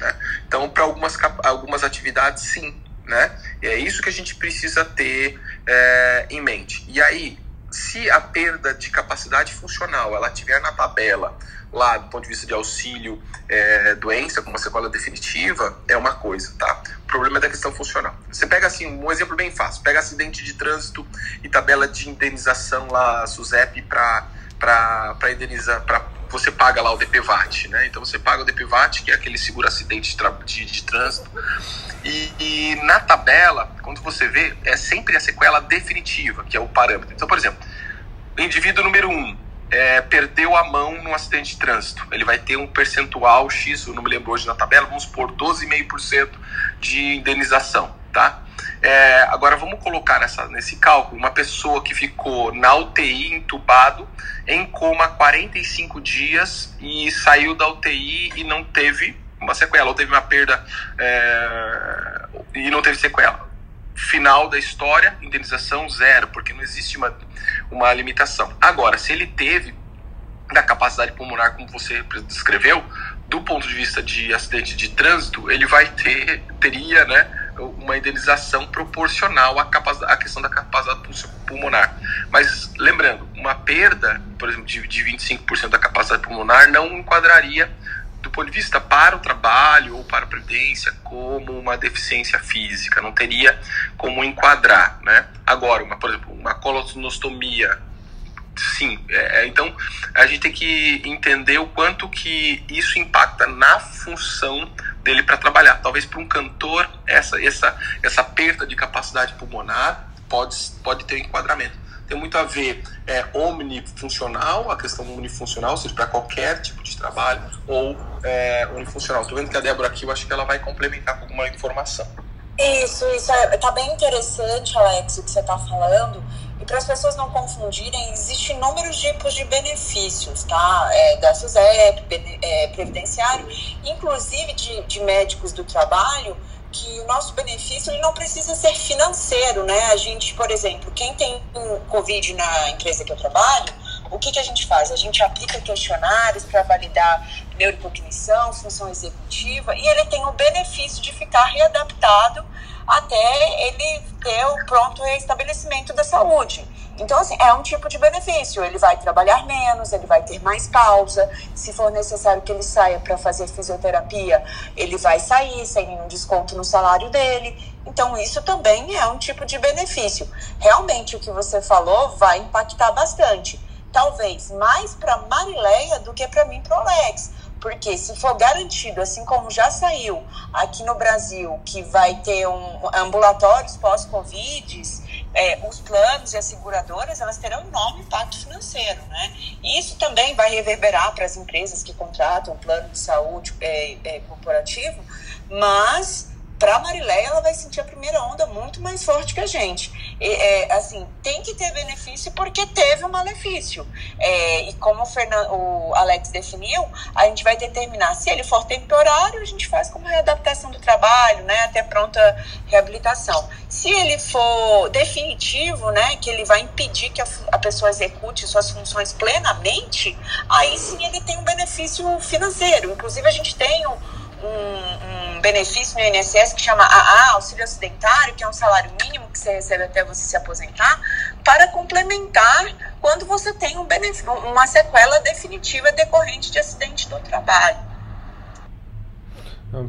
Né? Então, para algumas, algumas atividades, sim. Né? E é isso que a gente precisa ter é, em mente. E aí, se a perda de capacidade funcional ela tiver na tabela lá do ponto de vista de auxílio é, doença, com uma sequela definitiva, é uma coisa, tá? O problema é da questão funcional. Você pega assim, um exemplo bem fácil, pega acidente de trânsito e tabela de indenização lá, SUSEP, para indenizar, para você paga lá o DPVAT, né? Então você paga o DPVAT, que é aquele seguro acidente de, de, de trânsito. E, e, na tabela, quando você vê, é sempre a sequela definitiva, que é o parâmetro. Então, por exemplo, o indivíduo número 1 um, é, perdeu a mão num acidente de trânsito. Ele vai ter um percentual X, eu não me lembro hoje na tabela, vamos supor 12,5% de indenização, tá? É, agora vamos colocar nessa, nesse cálculo uma pessoa que ficou na UTI entubado em coma 45 dias e saiu da UTI e não teve uma sequela, ou teve uma perda é, e não teve sequela. Final da história, indenização zero, porque não existe uma, uma limitação. Agora, se ele teve da capacidade pulmonar, como você descreveu, do ponto de vista de acidente de trânsito, ele vai ter, teria, né, uma indenização proporcional à, à questão da capacidade pulmonar. Mas lembrando, uma perda, por exemplo, de, de 25% da capacidade pulmonar não enquadraria do ponto de vista para o trabalho ou para a previdência como uma deficiência física, não teria como enquadrar, né? Agora, uma, por exemplo, uma colonostomia sim. É, é, então a gente tem que entender o quanto que isso impacta na função dele para trabalhar. Talvez para um cantor essa essa essa perda de capacidade pulmonar pode pode ter enquadramento. Tem muito a ver é, omnifuncional, a questão unifuncional, ou seja, para qualquer tipo de trabalho, ou é, unifuncional. Estou vendo que a Débora aqui, eu acho que ela vai complementar com alguma informação. Isso, isso. É, bem interessante, Alex, o que você está falando. E para as pessoas não confundirem, existem inúmeros tipos de benefícios, tá? É, da SUSEP, é, previdenciário, inclusive de, de médicos do trabalho, que o nosso benefício ele não precisa ser financeiro, né? A gente, por exemplo, quem tem um Covid na empresa que eu trabalho, o que, que a gente faz? A gente aplica questionários para validar neurocognição, função executiva, e ele tem o benefício de ficar readaptado até ele ter o pronto restabelecimento da saúde. Então, assim, é um tipo de benefício. Ele vai trabalhar menos, ele vai ter mais pausa. Se for necessário que ele saia para fazer fisioterapia, ele vai sair sem nenhum desconto no salário dele. Então, isso também é um tipo de benefício. Realmente, o que você falou vai impactar bastante. Talvez mais para Marileia do que para mim, para o Alex porque se for garantido, assim como já saiu aqui no Brasil, que vai ter um ambulatórios pós-Covid, é, os planos e as seguradoras elas terão um enorme impacto financeiro, né? Isso também vai reverberar para as empresas que contratam plano de saúde é, é, corporativo, mas para a Marileia, ela vai sentir a primeira onda muito mais forte que a gente. E, é, assim, tem que ter benefício porque teve um malefício. É, e como o, o Alex definiu, a gente vai determinar se ele for temporário, a gente faz como readaptação do trabalho, né, até pronta reabilitação. Se ele for definitivo, né, que ele vai impedir que a, a pessoa execute suas funções plenamente, aí sim ele tem um benefício financeiro. Inclusive, a gente tem um um, um, benefício no INSS que chama AA, auxílio acidentário, que é um salário mínimo que você recebe até você se aposentar, para complementar quando você tem um benefício, uma sequela definitiva decorrente de acidente do trabalho.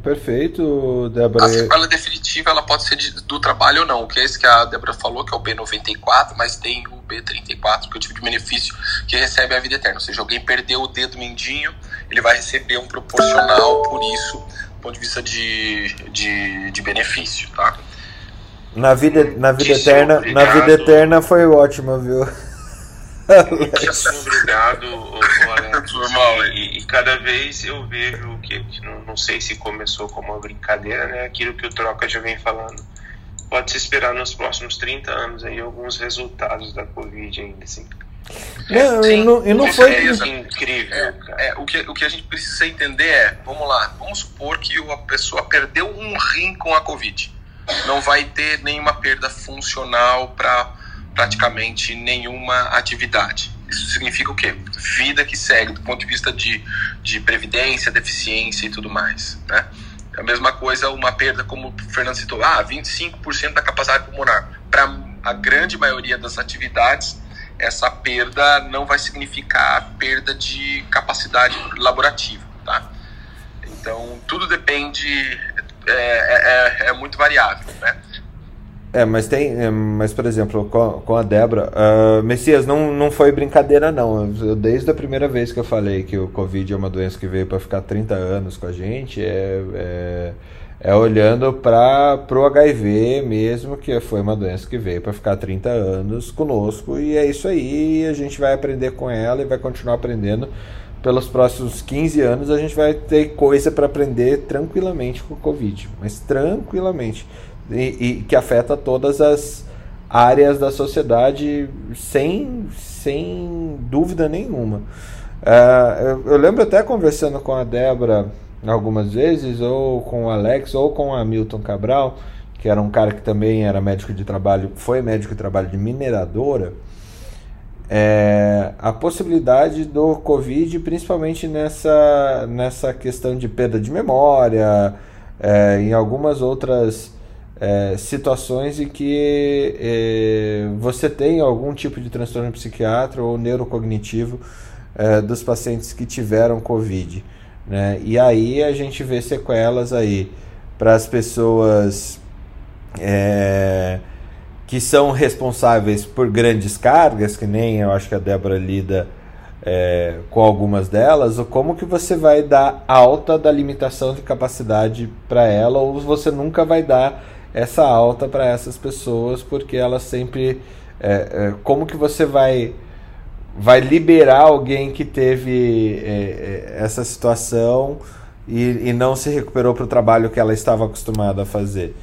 Perfeito, Débora. A sequela definitiva ela pode ser de, do trabalho ou não, que é esse que a Débora falou, que é o B94, mas tem o B34, que é o tipo de benefício que recebe a vida eterna. Ou seja, alguém perdeu o dedo mindinho, ele vai receber um proporcional por isso, do ponto de vista de, de, de benefício, tá? Na vida, na vida eterna, na vida eterna foi ótima, viu? Obrigado, Alex. E, e, cada vez eu vejo que, não, não, sei se começou como uma brincadeira, né? Aquilo que o Troca já vem falando. Pode se esperar nos próximos 30 anos aí alguns resultados da Covid ainda, assim. Não, Sim, e não, e não foi incrível. É, é, o, que, o que a gente precisa entender é, vamos lá, vamos supor que a pessoa perdeu um rim com a Covid. Não vai ter nenhuma perda funcional para praticamente nenhuma atividade. Isso significa o quê? Vida que segue do ponto de vista de, de previdência, deficiência e tudo mais. Né? É a mesma coisa, uma perda, como o Fernando citou, ah, 25% da capacidade pulmonar. Para a grande maioria das atividades, essa perda não vai significar perda de capacidade laborativa, tá? Então, tudo depende, é, é, é, é muito variável, né? É, mas tem. É, mas, por exemplo, com, a Débora. Uh, Messias, não, não foi brincadeira, não. Eu, desde a primeira vez que eu falei que o Covid é uma doença que veio para ficar 30 anos com a gente, é, é, é olhando para o HIV mesmo, que foi uma doença que veio para ficar 30 anos conosco. E é isso aí. A gente vai aprender com ela e vai continuar aprendendo. Pelos próximos 15 anos, a gente vai ter coisa para aprender tranquilamente com o Covid. Mas tranquilamente e, e que afeta todas as áreas da sociedade sem, sem dúvida nenhuma. Uh, eu, eu, lembro até conversando com a Débora algumas vezes, ou com o Alex, ou com a Milton Cabral, que era um cara que também era médico de trabalho, foi médico de trabalho de mineradora, é, a possibilidade do Covid, principalmente nessa, nessa questão de perda de memória, é, em algumas outras é, situações em que é, você tem algum tipo de transtorno psiquiátrico ou neurocognitivo é, dos pacientes que tiveram Covid. Né? E aí a gente vê sequelas aí para as pessoas é, que são responsáveis por grandes cargas, que nem eu acho que a Débora lida é, com algumas delas, ou como que você vai dar alta da limitação de capacidade para ela, ou você nunca vai dar essa alta para essas pessoas, porque elas sempre. É, é, como que você vai vai liberar alguém que teve é, é essa situação e, e não se recuperou para o trabalho que ela estava acostumada a fazer?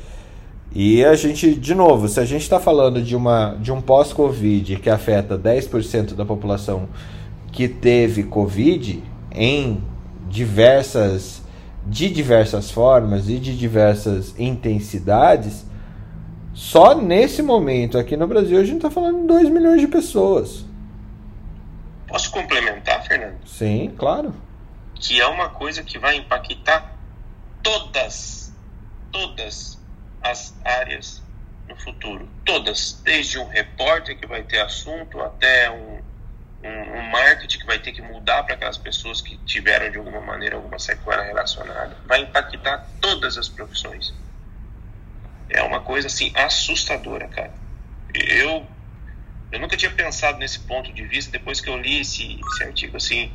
E a gente, de novo, se a gente está falando de, uma, de um pós-Covid que afeta 10% da população que teve Covid em diversas de diversas formas e de diversas intensidades, só nesse momento aqui no Brasil a gente está falando de 2 milhões de pessoas. Posso complementar, Fernando? Sim, claro. Que é uma coisa que vai impactar todas, todas as áreas no futuro. Todas. Desde um repórter que vai ter assunto até um um, um marketing que vai ter que mudar para aquelas pessoas que tiveram de alguma maneira alguma sequela relacionada. Vai impactar todas as profissões. É uma coisa assim assustadora, cara. Eu eu nunca tinha pensado nesse ponto de vista depois que eu li esse, esse artigo assim.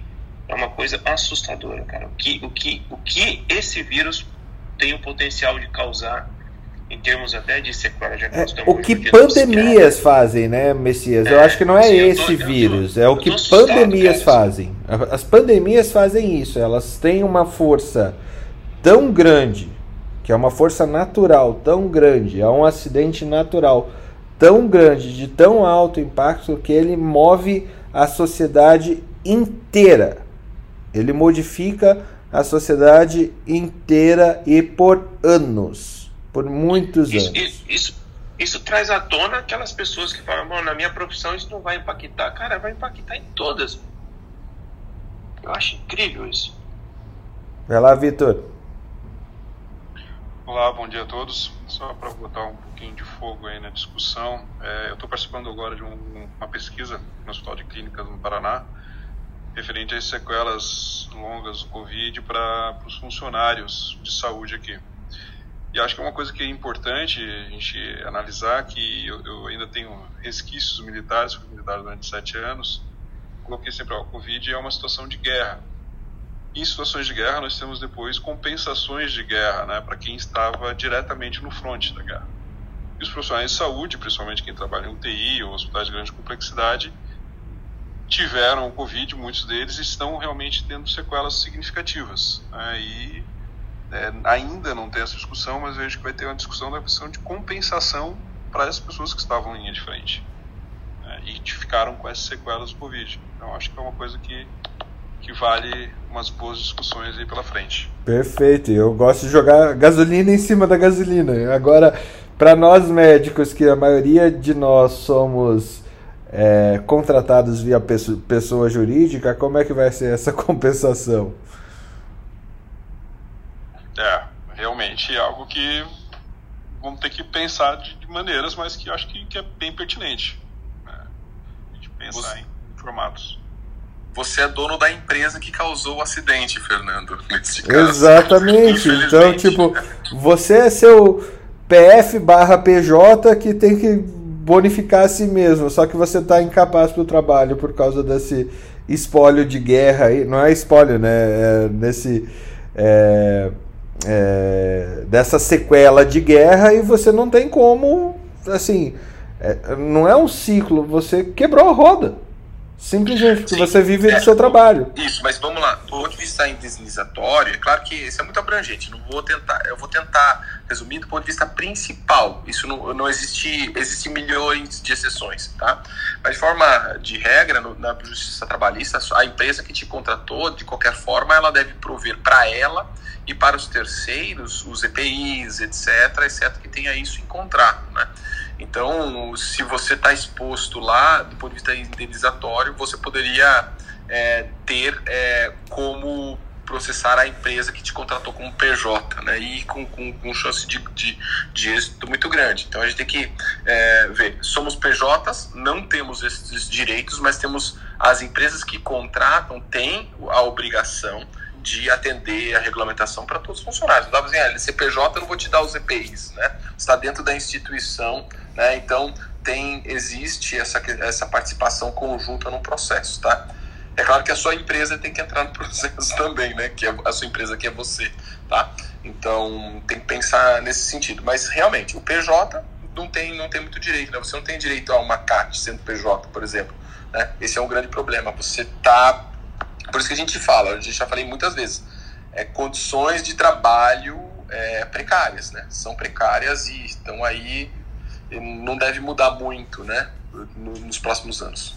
É uma coisa assustadora, cara. O que, o que, o que esse vírus tem o potencial de causar em termos até de sequela de é, O que pandemias fazem, né, Messias? É, eu acho que não é sim, esse tô, vírus, é o que pandemias fazem. As pandemias fazem isso, elas têm uma força tão grande, que é uma força natural tão grande, é um acidente natural tão grande, de tão alto impacto, que ele move a sociedade inteira. Ele modifica a sociedade inteira e por anos por muitos isso, anos. Isso, isso, isso, traz à tona aquelas pessoas que falam, Bom, na minha profissão isso não vai impactar. Cara, vai impactar em todas. Eu acho incrível isso. Vai lá, Vitor. Olá, bom dia a todos. Só para botar um pouquinho de fogo aí na discussão, é, eu estou participando agora de um, uma pesquisa no Hospital de Clínicas no Paraná, referente às sequelas longas do Covid para os funcionários de saúde aqui. E acho que é uma coisa que é importante a gente analisar, que eu, eu ainda tenho resquícios militares, fui militar durante sete anos, coloquei sempre, ó, Covid é uma situação de guerra. Em situações de guerra, nós temos depois compensações de guerra, né, para quem estava diretamente no fronte da guerra. E os profissionais de saúde, principalmente quem trabalha em UTI ou hospitais de grande complexidade, tiveram o Covid, muitos deles estão realmente tendo sequelas significativas. Né, e é, ainda não tem essa discussão, mas vejo que vai ter uma discussão da questão de compensação para as pessoas que estavam em linha de frente né, e ficaram com essas sequelas do Covid. Então acho que é uma coisa que, que vale umas boas discussões aí pela frente. Perfeito, eu gosto de jogar gasolina em cima da gasolina. Agora, para nós médicos, que a maioria de nós somos é, contratados via pessoa jurídica, como é que vai ser essa compensação? É, realmente é algo que vamos ter que pensar de, de maneiras, mas que acho que, que, é bem pertinente. Né? A gente pensar Você- em formatos. Você é dono da empresa que causou o acidente, Fernando. Nesse caso. Exatamente. Então, tipo, você é seu PF barra PJ que tem que bonificar a si mesmo, só que você está incapaz para o trabalho por causa desse espólio de guerra aí. Não é espólio, né? É nesse. é, é, dessa sequela de guerra e você não tem como. Assim. é, não é um ciclo, você quebrou a roda. Simplesmente, porque Sim, você vive é. do seu trabalho. Isso, mas vamos lá. Do ponto de vista indenizatório, é claro que isso é muito abrangente. Não vou tentar, eu vou tentar resumir do ponto de vista principal. Isso não, não existe, existem milhões de exceções, tá? Mas de forma de regra, no- na justiça trabalhista, a empresa que te contratou, de qualquer forma, ela deve prover para ela e para os terceiros os EPIs, etc., exceto que tenha isso em contrato, né? Então, se você está exposto lá, do ponto de vista indenizatório, você poderia é, ter é, como processar a empresa que te contratou como PJ, né? E com, com, com chance de, de, de êxito muito grande. Então a gente tem que é, ver. Somos PJs, não temos esses direitos, mas temos as empresas que contratam têm a obrigação de atender a regulamentação para todos os funcionários. Não dá pra dizer, ah, CPJ eu não vou te dar os EPIs, né? Está dentro da instituição, né? Então tem existe essa essa participação conjunta no processo, tá? É claro que a sua empresa tem que entrar no processo também, né? Que é a sua empresa que é você, tá? Então tem que pensar nesse sentido. Mas realmente o PJ não tem não tem muito direito, né? Você não tem direito a uma CAT sendo PJ, por exemplo. Né? Esse é um grande problema. Você tá por isso que a gente fala, a gente já falei muitas vezes, é, condições de trabalho é, precárias, né? São precárias e estão aí, não deve mudar muito, né? no- Nos próximos anos.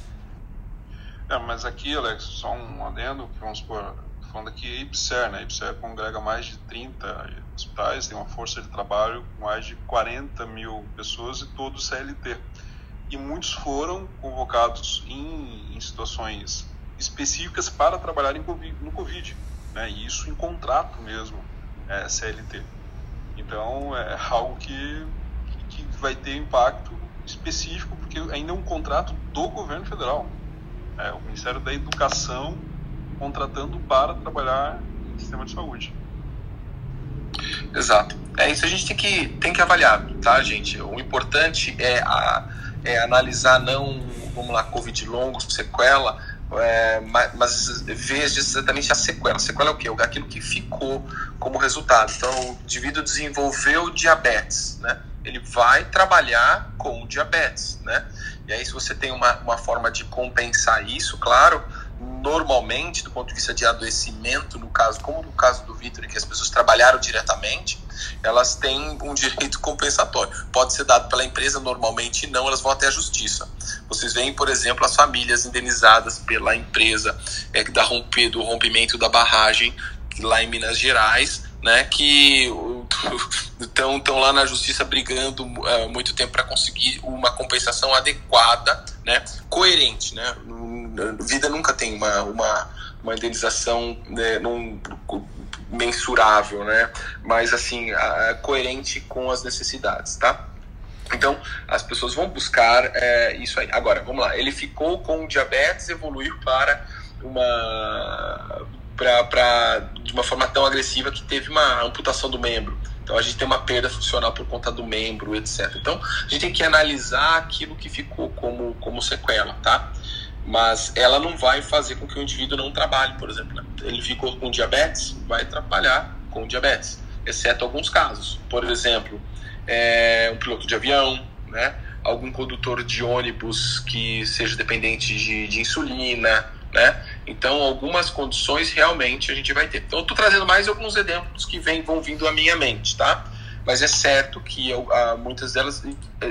É, mas aqui, Alex, só um adendo, que vamos supor, falando aqui a IPSER, né? IPSER congrega mais de 30 hospitais, tem uma força de trabalho com mais de 40 mil pessoas e todos CLT. E muitos foram convocados em, em situações específicas para trabalhar em Covid- no Covid, né? E isso em contrato mesmo, é, CLT. Então, é algo que, que vai ter impacto específico, porque ainda é um contrato do governo federal. É, o Ministério da Educação contratando para trabalhar em sistema de saúde. Exato. É isso a gente tem que, tem que avaliar, tá, gente? O importante é, a, é analisar não, vamos lá, Covid longo, sequela, é, ma- mas ver exatamente a sequela. A sequela é o quê? Aquilo que ficou como resultado. Então, o indivíduo desenvolveu diabetes, né? Ele vai trabalhar com diabetes, né? E aí, se você tem uma, uma forma de compensar isso, claro, normalmente, do ponto de vista de adoecimento, no caso, como no caso do Vitor, que as pessoas trabalharam diretamente, elas têm um direito compensatório. Pode ser dado pela empresa, normalmente não, elas vão até a justiça. Vocês veem, por exemplo, as famílias indenizadas pela empresa é, da rompe, do rompimento da barragem lá em Minas Gerais, né, que estão tão lá na justiça brigando uh, muito tempo para conseguir uma compensação adequada, né, coerente, né, vida nunca tem uma, uma, uma indenização né, num, mensurável, né, mas assim coerente com as necessidades, tá? Então, as pessoas vão buscar é, isso aí. Agora, vamos lá. Ele ficou com diabetes, evoluiu para uma. Pra, de uma forma tão agressiva que teve uma amputação do membro. Então, a gente tem uma perda funcional por conta do membro, etc. Então, a gente tem que analisar aquilo que ficou como, como sequela, tá? Mas ela não vai fazer com que o indivíduo não trabalhe, por exemplo. Né? Ele ficou com diabetes, vai trabalhar com diabetes, exceto alguns casos. Por exemplo, é, um piloto de avião, né? algum condutor de ônibus que seja dependente de, de, insulina, né? Então, algumas condições realmente a gente vai ter. Então, eu estou trazendo mais alguns exemplos que vem, vão vindo à minha mente, tá? Mas é certo que eu, muitas delas,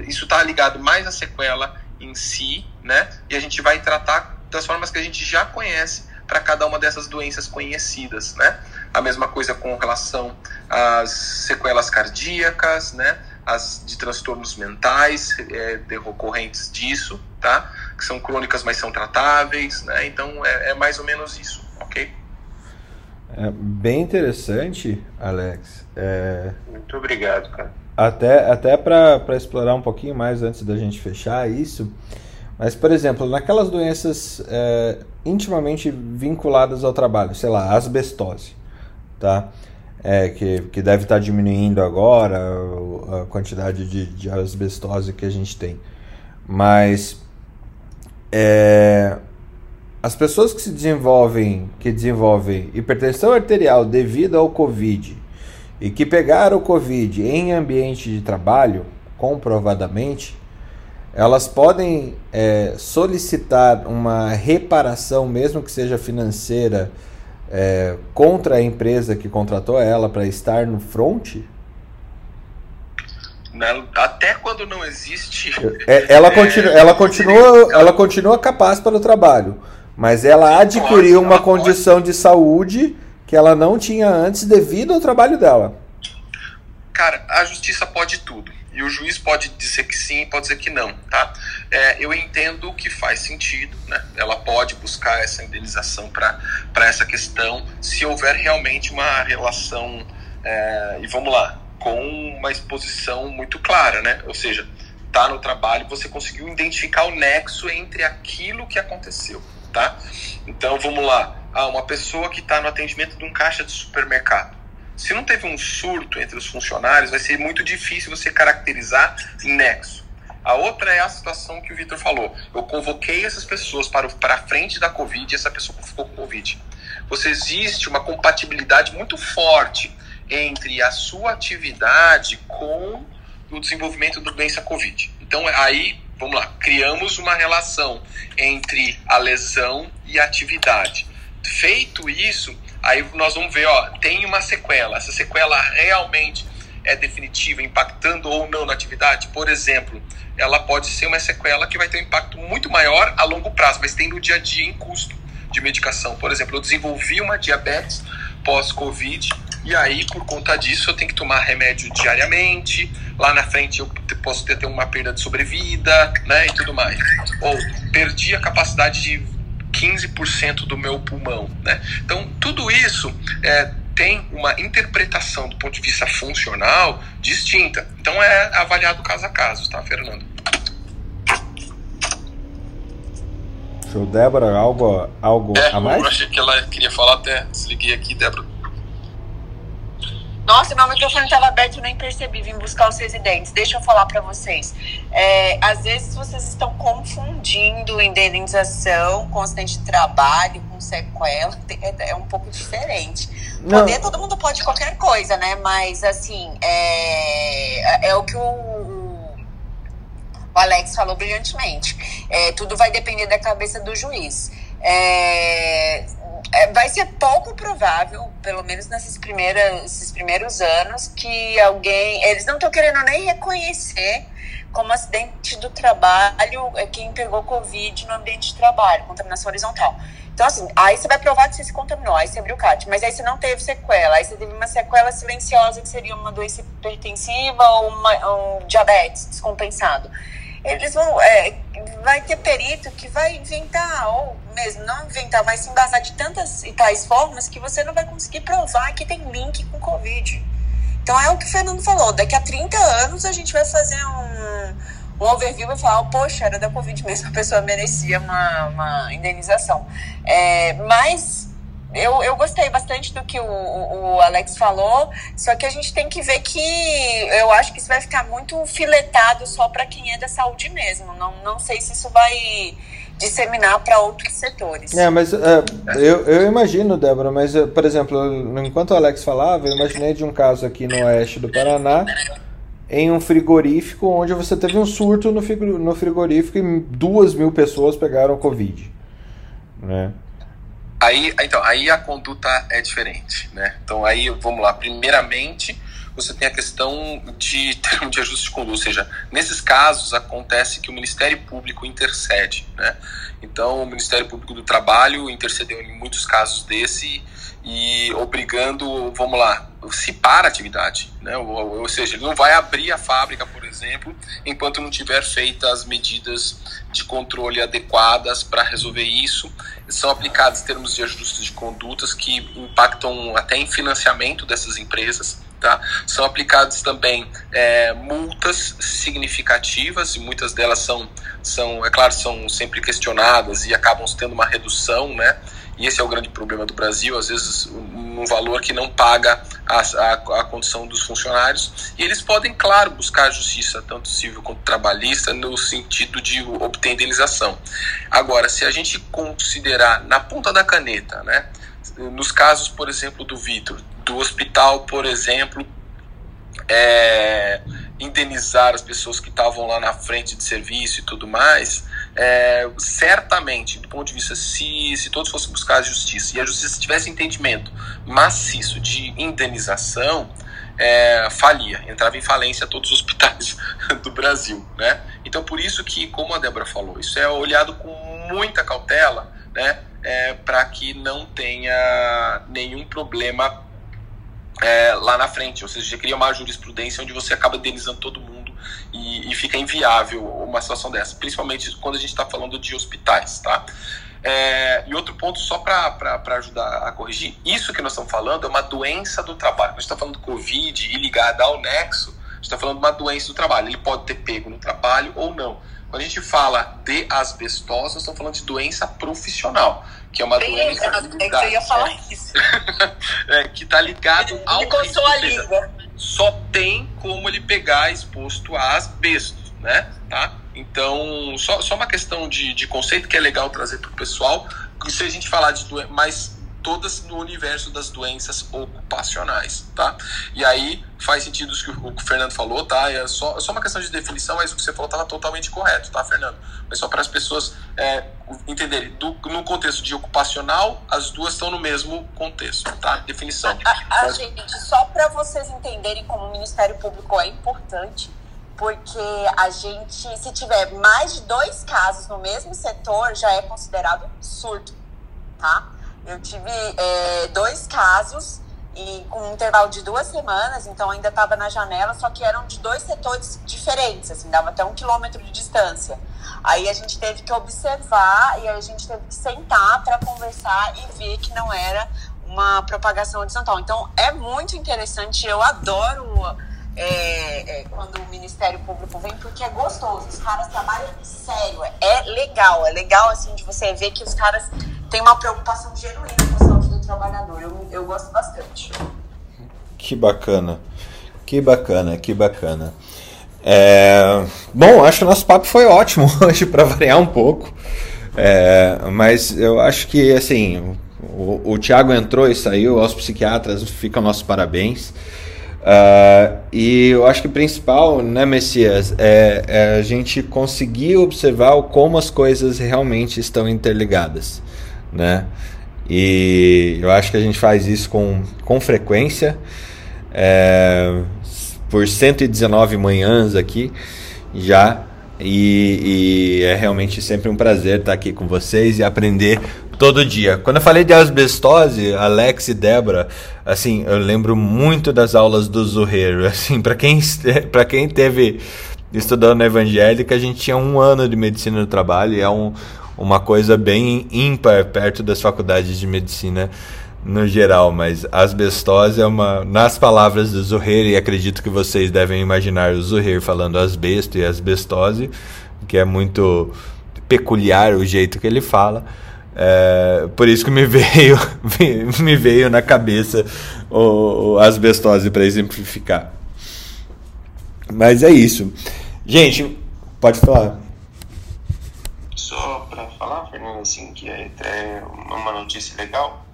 isso está ligado mais à sequela em si, né? E a gente vai tratar das formas que a gente já conhece para cada uma dessas doenças conhecidas, né? A mesma coisa com relação às sequelas cardíacas, né? As de transtornos mentais é, decorrentes disso, tá? Que são crônicas, mas são tratáveis, né? Então é, é mais ou menos isso, ok? É bem interessante, Alex. É... Muito obrigado, cara. Até, até para explorar um pouquinho mais antes da gente fechar isso, Mas, por exemplo, naquelas doenças é, intimamente vinculadas ao trabalho, sei lá, asbestose, tá? É, que, que deve estar diminuindo agora a quantidade de, de asbestose que a gente tem. Mas é, as pessoas que se desenvolvem, que desenvolvem hipertensão arterial devido ao Covid e que pegaram o Covid em ambiente de trabalho, comprovadamente, elas podem é, solicitar uma reparação, mesmo que seja financeira, é, contra a empresa que contratou ela para estar no front? Até quando não existe. É, ela, continua, ela, continua, ela continua capaz para o trabalho, mas ela adquiriu uma condição de saúde que ela não tinha antes devido ao trabalho dela. Cara, a justiça pode tudo. E o juiz pode dizer que sim, pode dizer que não, tá? É, eu entendo que faz sentido, né? Ela pode buscar essa indenização para essa questão, se houver realmente uma relação, é, e vamos lá, com uma exposição muito clara, né? Ou seja, tá no trabalho, você conseguiu identificar o nexo entre aquilo que aconteceu, tá? Então, vamos lá. Ah, uma pessoa que está no atendimento de um caixa de supermercado se não teve um surto entre os funcionários, vai ser muito difícil você caracterizar nexo. A outra é a situação que o Vitor falou. Eu convoquei essas pessoas para, para a frente da Covid e essa pessoa ficou com Covid. Você existe uma compatibilidade muito forte entre a sua atividade com o desenvolvimento da doença Covid. Então, aí, vamos lá, criamos uma relação entre a lesão e a atividade. Feito isso, Aí nós vamos ver, ó, tem uma sequela. Essa sequela realmente é definitiva, impactando ou não na atividade? Por exemplo, ela pode ser uma sequela que vai ter um impacto muito maior a longo prazo, mas tem no dia a dia em custo de medicação. Por exemplo, eu desenvolvi uma diabetes pós-Covid e aí, por conta disso, eu tenho que tomar remédio diariamente. Lá na frente, eu posso ter, ter uma perda de sobrevida, né, e tudo mais. Ou perdi a capacidade de 15% do meu pulmão. Né? Então, tudo isso é, tem uma interpretação do ponto de vista funcional distinta. Então, é avaliado caso a caso, tá, Fernando? Show, Débora, algo, algo é, a mais? Eu achei que ela queria falar, até desliguei aqui, Débora. Nossa, meu microfone estava aberto e nem percebi. Vim buscar os residentes. Deixa eu falar para vocês. É, às vezes vocês estão confundindo indenização com acidente de trabalho, com sequela. É, é um pouco diferente. Não. Poder, todo mundo pode qualquer coisa, né? Mas, assim, é, é o que o, o Alex falou brilhantemente. É, tudo vai depender da cabeça do juiz. É, é, vai ser pouco provável, pelo menos nesses primeiros, primeiros anos, que alguém. Eles não estão querendo nem reconhecer como acidente do trabalho é quem pegou Covid no ambiente de trabalho, contaminação horizontal. Então, assim, aí você vai provar que você se contaminou, aí você abriu o CAT, mas aí você não teve sequela, aí você teve uma sequela silenciosa que seria uma doença hipertensiva ou uma, um diabetes descompensado eles vão. É, vai ter perito que vai inventar, ou mesmo não inventar, vai se embasar de tantas e tais formas que você não vai conseguir provar que tem link com Covid. Então é o que o Fernando falou. Daqui a 30 anos a gente vai fazer um, um overview e falar, poxa, era da Covid mesmo, a pessoa merecia uma, uma indenização. É, mas eu, eu gostei bastante do que o, o, Alex falou, só que a gente tem que ver que eu acho que isso vai ficar muito filetado só para quem é da saúde mesmo. Não, não sei se isso vai disseminar para outros setores. É, mas é, eu, eu imagino, Débora, mas, é, por exemplo, enquanto o Alex falava, eu imaginei de um caso aqui no oeste do Paraná, em um frigorífico, onde você teve um surto no frigorífico e duas mil pessoas pegaram Covid. Né? Aí, então, aí a conduta é diferente, né? Então aí, vamos lá, primeiramente, você tem a questão de termo de ajuste de conduta, ou seja, nesses casos acontece que o Ministério Público intercede, né? Então, o Ministério Público do Trabalho intercedeu em muitos casos desse e obrigando, vamos lá, se para a atividade, né? Ou, ou, seja, ele não vai abrir a fábrica, por exemplo, enquanto não tiver feitas as medidas de controle adequadas para resolver isso. São aplicados termos de ajuste de condutas que impactam até em financiamento dessas empresas, Tá? São aplicadas também é, multas significativas e muitas delas são, são, é claro, são sempre questionadas e acabam tendo uma redução, né? E esse é o grande problema do Brasil, às vezes um valor que não paga a, a, a condição dos funcionários. E eles podem, claro, buscar justiça, tanto civil quanto trabalhista, no sentido de obter indenização. Agora, se a gente considerar na ponta da caneta, né? Nos casos, por exemplo, do Vitor, do hospital, por exemplo, é, indenizar as pessoas que estavam lá na frente de serviço e tudo mais, é, certamente, do ponto de vista, se, se todos fossem buscar a justiça e a justiça tivesse entendimento maciço de indenização, é, falia, entrava em falência todos os hospitais do Brasil, né? Então, por isso que, como a Débora falou, isso é olhado com muita cautela, né? É, para que não tenha nenhum problema é, lá na frente, ou seja, cria uma jurisprudência onde você acaba indenizando todo mundo e, e fica inviável uma situação dessa, principalmente quando a gente está falando de hospitais, tá? É, e outro ponto, só para ajudar a corrigir, isso que nós estamos falando é uma doença do trabalho. Quando a gente está falando do Covid e ligada ao nexo, a gente está falando de uma doença do trabalho. Ele pode ter pego no trabalho ou não. Quando a gente fala de asbestose, nós estamos falando de doença profissional, que é uma Bem, doença é que eu ia falar isso. é, que está ligado ao Me coçou a língua. Só tem como ele pegar exposto a asbesto, né? Tá? Então, só, só uma questão de, de conceito que é legal trazer para o pessoal. E se a gente falar de doença, mas todas no universo das doenças ocupacionais, tá? E aí faz sentido o que o Fernando falou, tá? É só, é só uma questão de definição, mas o que você falou estava totalmente correto, tá, Fernando? Mas só para as pessoas é, entenderem, do, no contexto de ocupacional, as duas estão no mesmo contexto, tá? Definição. A, a, Mas- gente, só para vocês entenderem como o Ministério Público é importante, porque a gente, se tiver mais de dois casos no mesmo setor, já é considerado surto, tá? Eu tive é, dois casos e com um intervalo de duas semanas, então ainda estava na janela, só que eram de dois setores diferentes, assim, dava até um quilômetro de distância. Aí a gente teve que observar e a gente teve que sentar para conversar e ver que não era uma propagação horizontal. Então é muito interessante, eu adoro é, é, quando o Ministério Público vem, porque é gostoso, os caras trabalham sério, é legal, é legal assim de você ver que os caras têm uma preocupação genuína com a saúde do trabalhador. Eu, eu gosto bastante. Que bacana. Que bacana, que bacana. É, Bom, acho que o nosso papo foi ótimo hoje para variar um pouco. É, mas eu acho que assim, o, o Thiago entrou e saiu, aos psiquiatras ficam nossos parabéns. Ah, e eu acho que o principal, né, Messias, é, é a gente conseguir observar como as coisas realmente estão interligadas, né? E eu acho que a gente faz isso com, com frequência. É, por 119 manhãs aqui já. E, e é realmente sempre um prazer estar aqui com vocês e aprender todo dia. Quando eu falei de asbestose, Alex e Débora, assim, eu lembro muito das aulas do Zuheiro. Assim, para quem, para quem teve estudando na evangélica, a gente tinha um ano de medicina do trabalho e é um, uma coisa bem ímpar perto das faculdades de medicina no geral, mas asbestose é uma. Nas palavras do Zuhair, e acredito que vocês devem imaginar o Zuhair falando asbesto e asbestose, que é muito peculiar o jeito que ele fala. É, por isso que me veio, me veio na cabeça o, o asbestose para exemplificar. Mas é isso. Gente, pode falar. Só para falar, Fernando, assim, que é até uma notícia legal.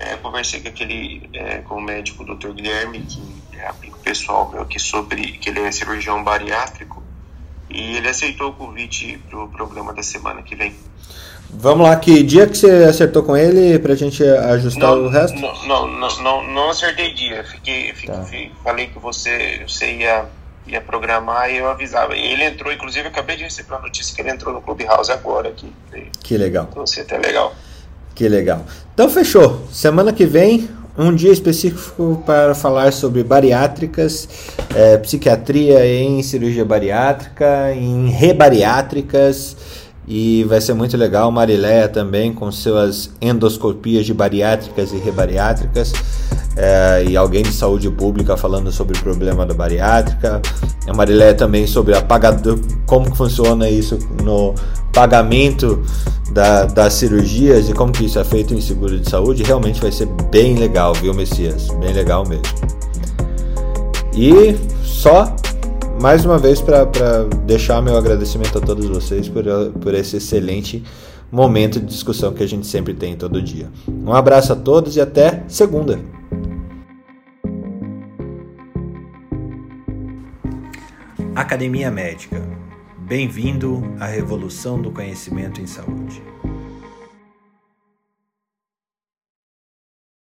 É, conversei com aquele, é, com o médico Dr. Guilherme, que é amigo pessoal meu aqui sobre, que ele é cirurgião bariátrico, e ele aceitou o convite pro programa da semana que vem. Vamos lá, que dia que você acertou com ele pra gente ajustar não, o resto? Não, não, não, não, acertei dia. Fiquei, fiquei, Tá. falei que você, você ia, ia programar e eu avisava. E ele entrou, inclusive, eu acabei de receber a notícia que ele entrou no Clubhouse agora aqui. Que legal. Então, você até legal. Que legal. Então fechou. Semana que vem, um dia específico para falar sobre bariátricas, eh, psiquiatria em cirurgia bariátrica, em rebariátricas E vai ser muito legal. Marileia também com suas endoscopias de bariátricas e rebariátricas. É, e alguém de saúde pública falando sobre o problema da bariátrica. A Marileia também sobre a pagador, como que funciona isso no pagamento da, das cirurgias e como que isso é feito em seguro de saúde. Realmente vai ser bem legal, viu, Messias? Bem legal mesmo. E só mais uma vez para deixar meu agradecimento a todos vocês por, por esse excelente momento de discussão que a gente sempre tem todo dia. Um abraço a todos e até segunda. Academia Médica. Bem-vindo à revolução do conhecimento em saúde.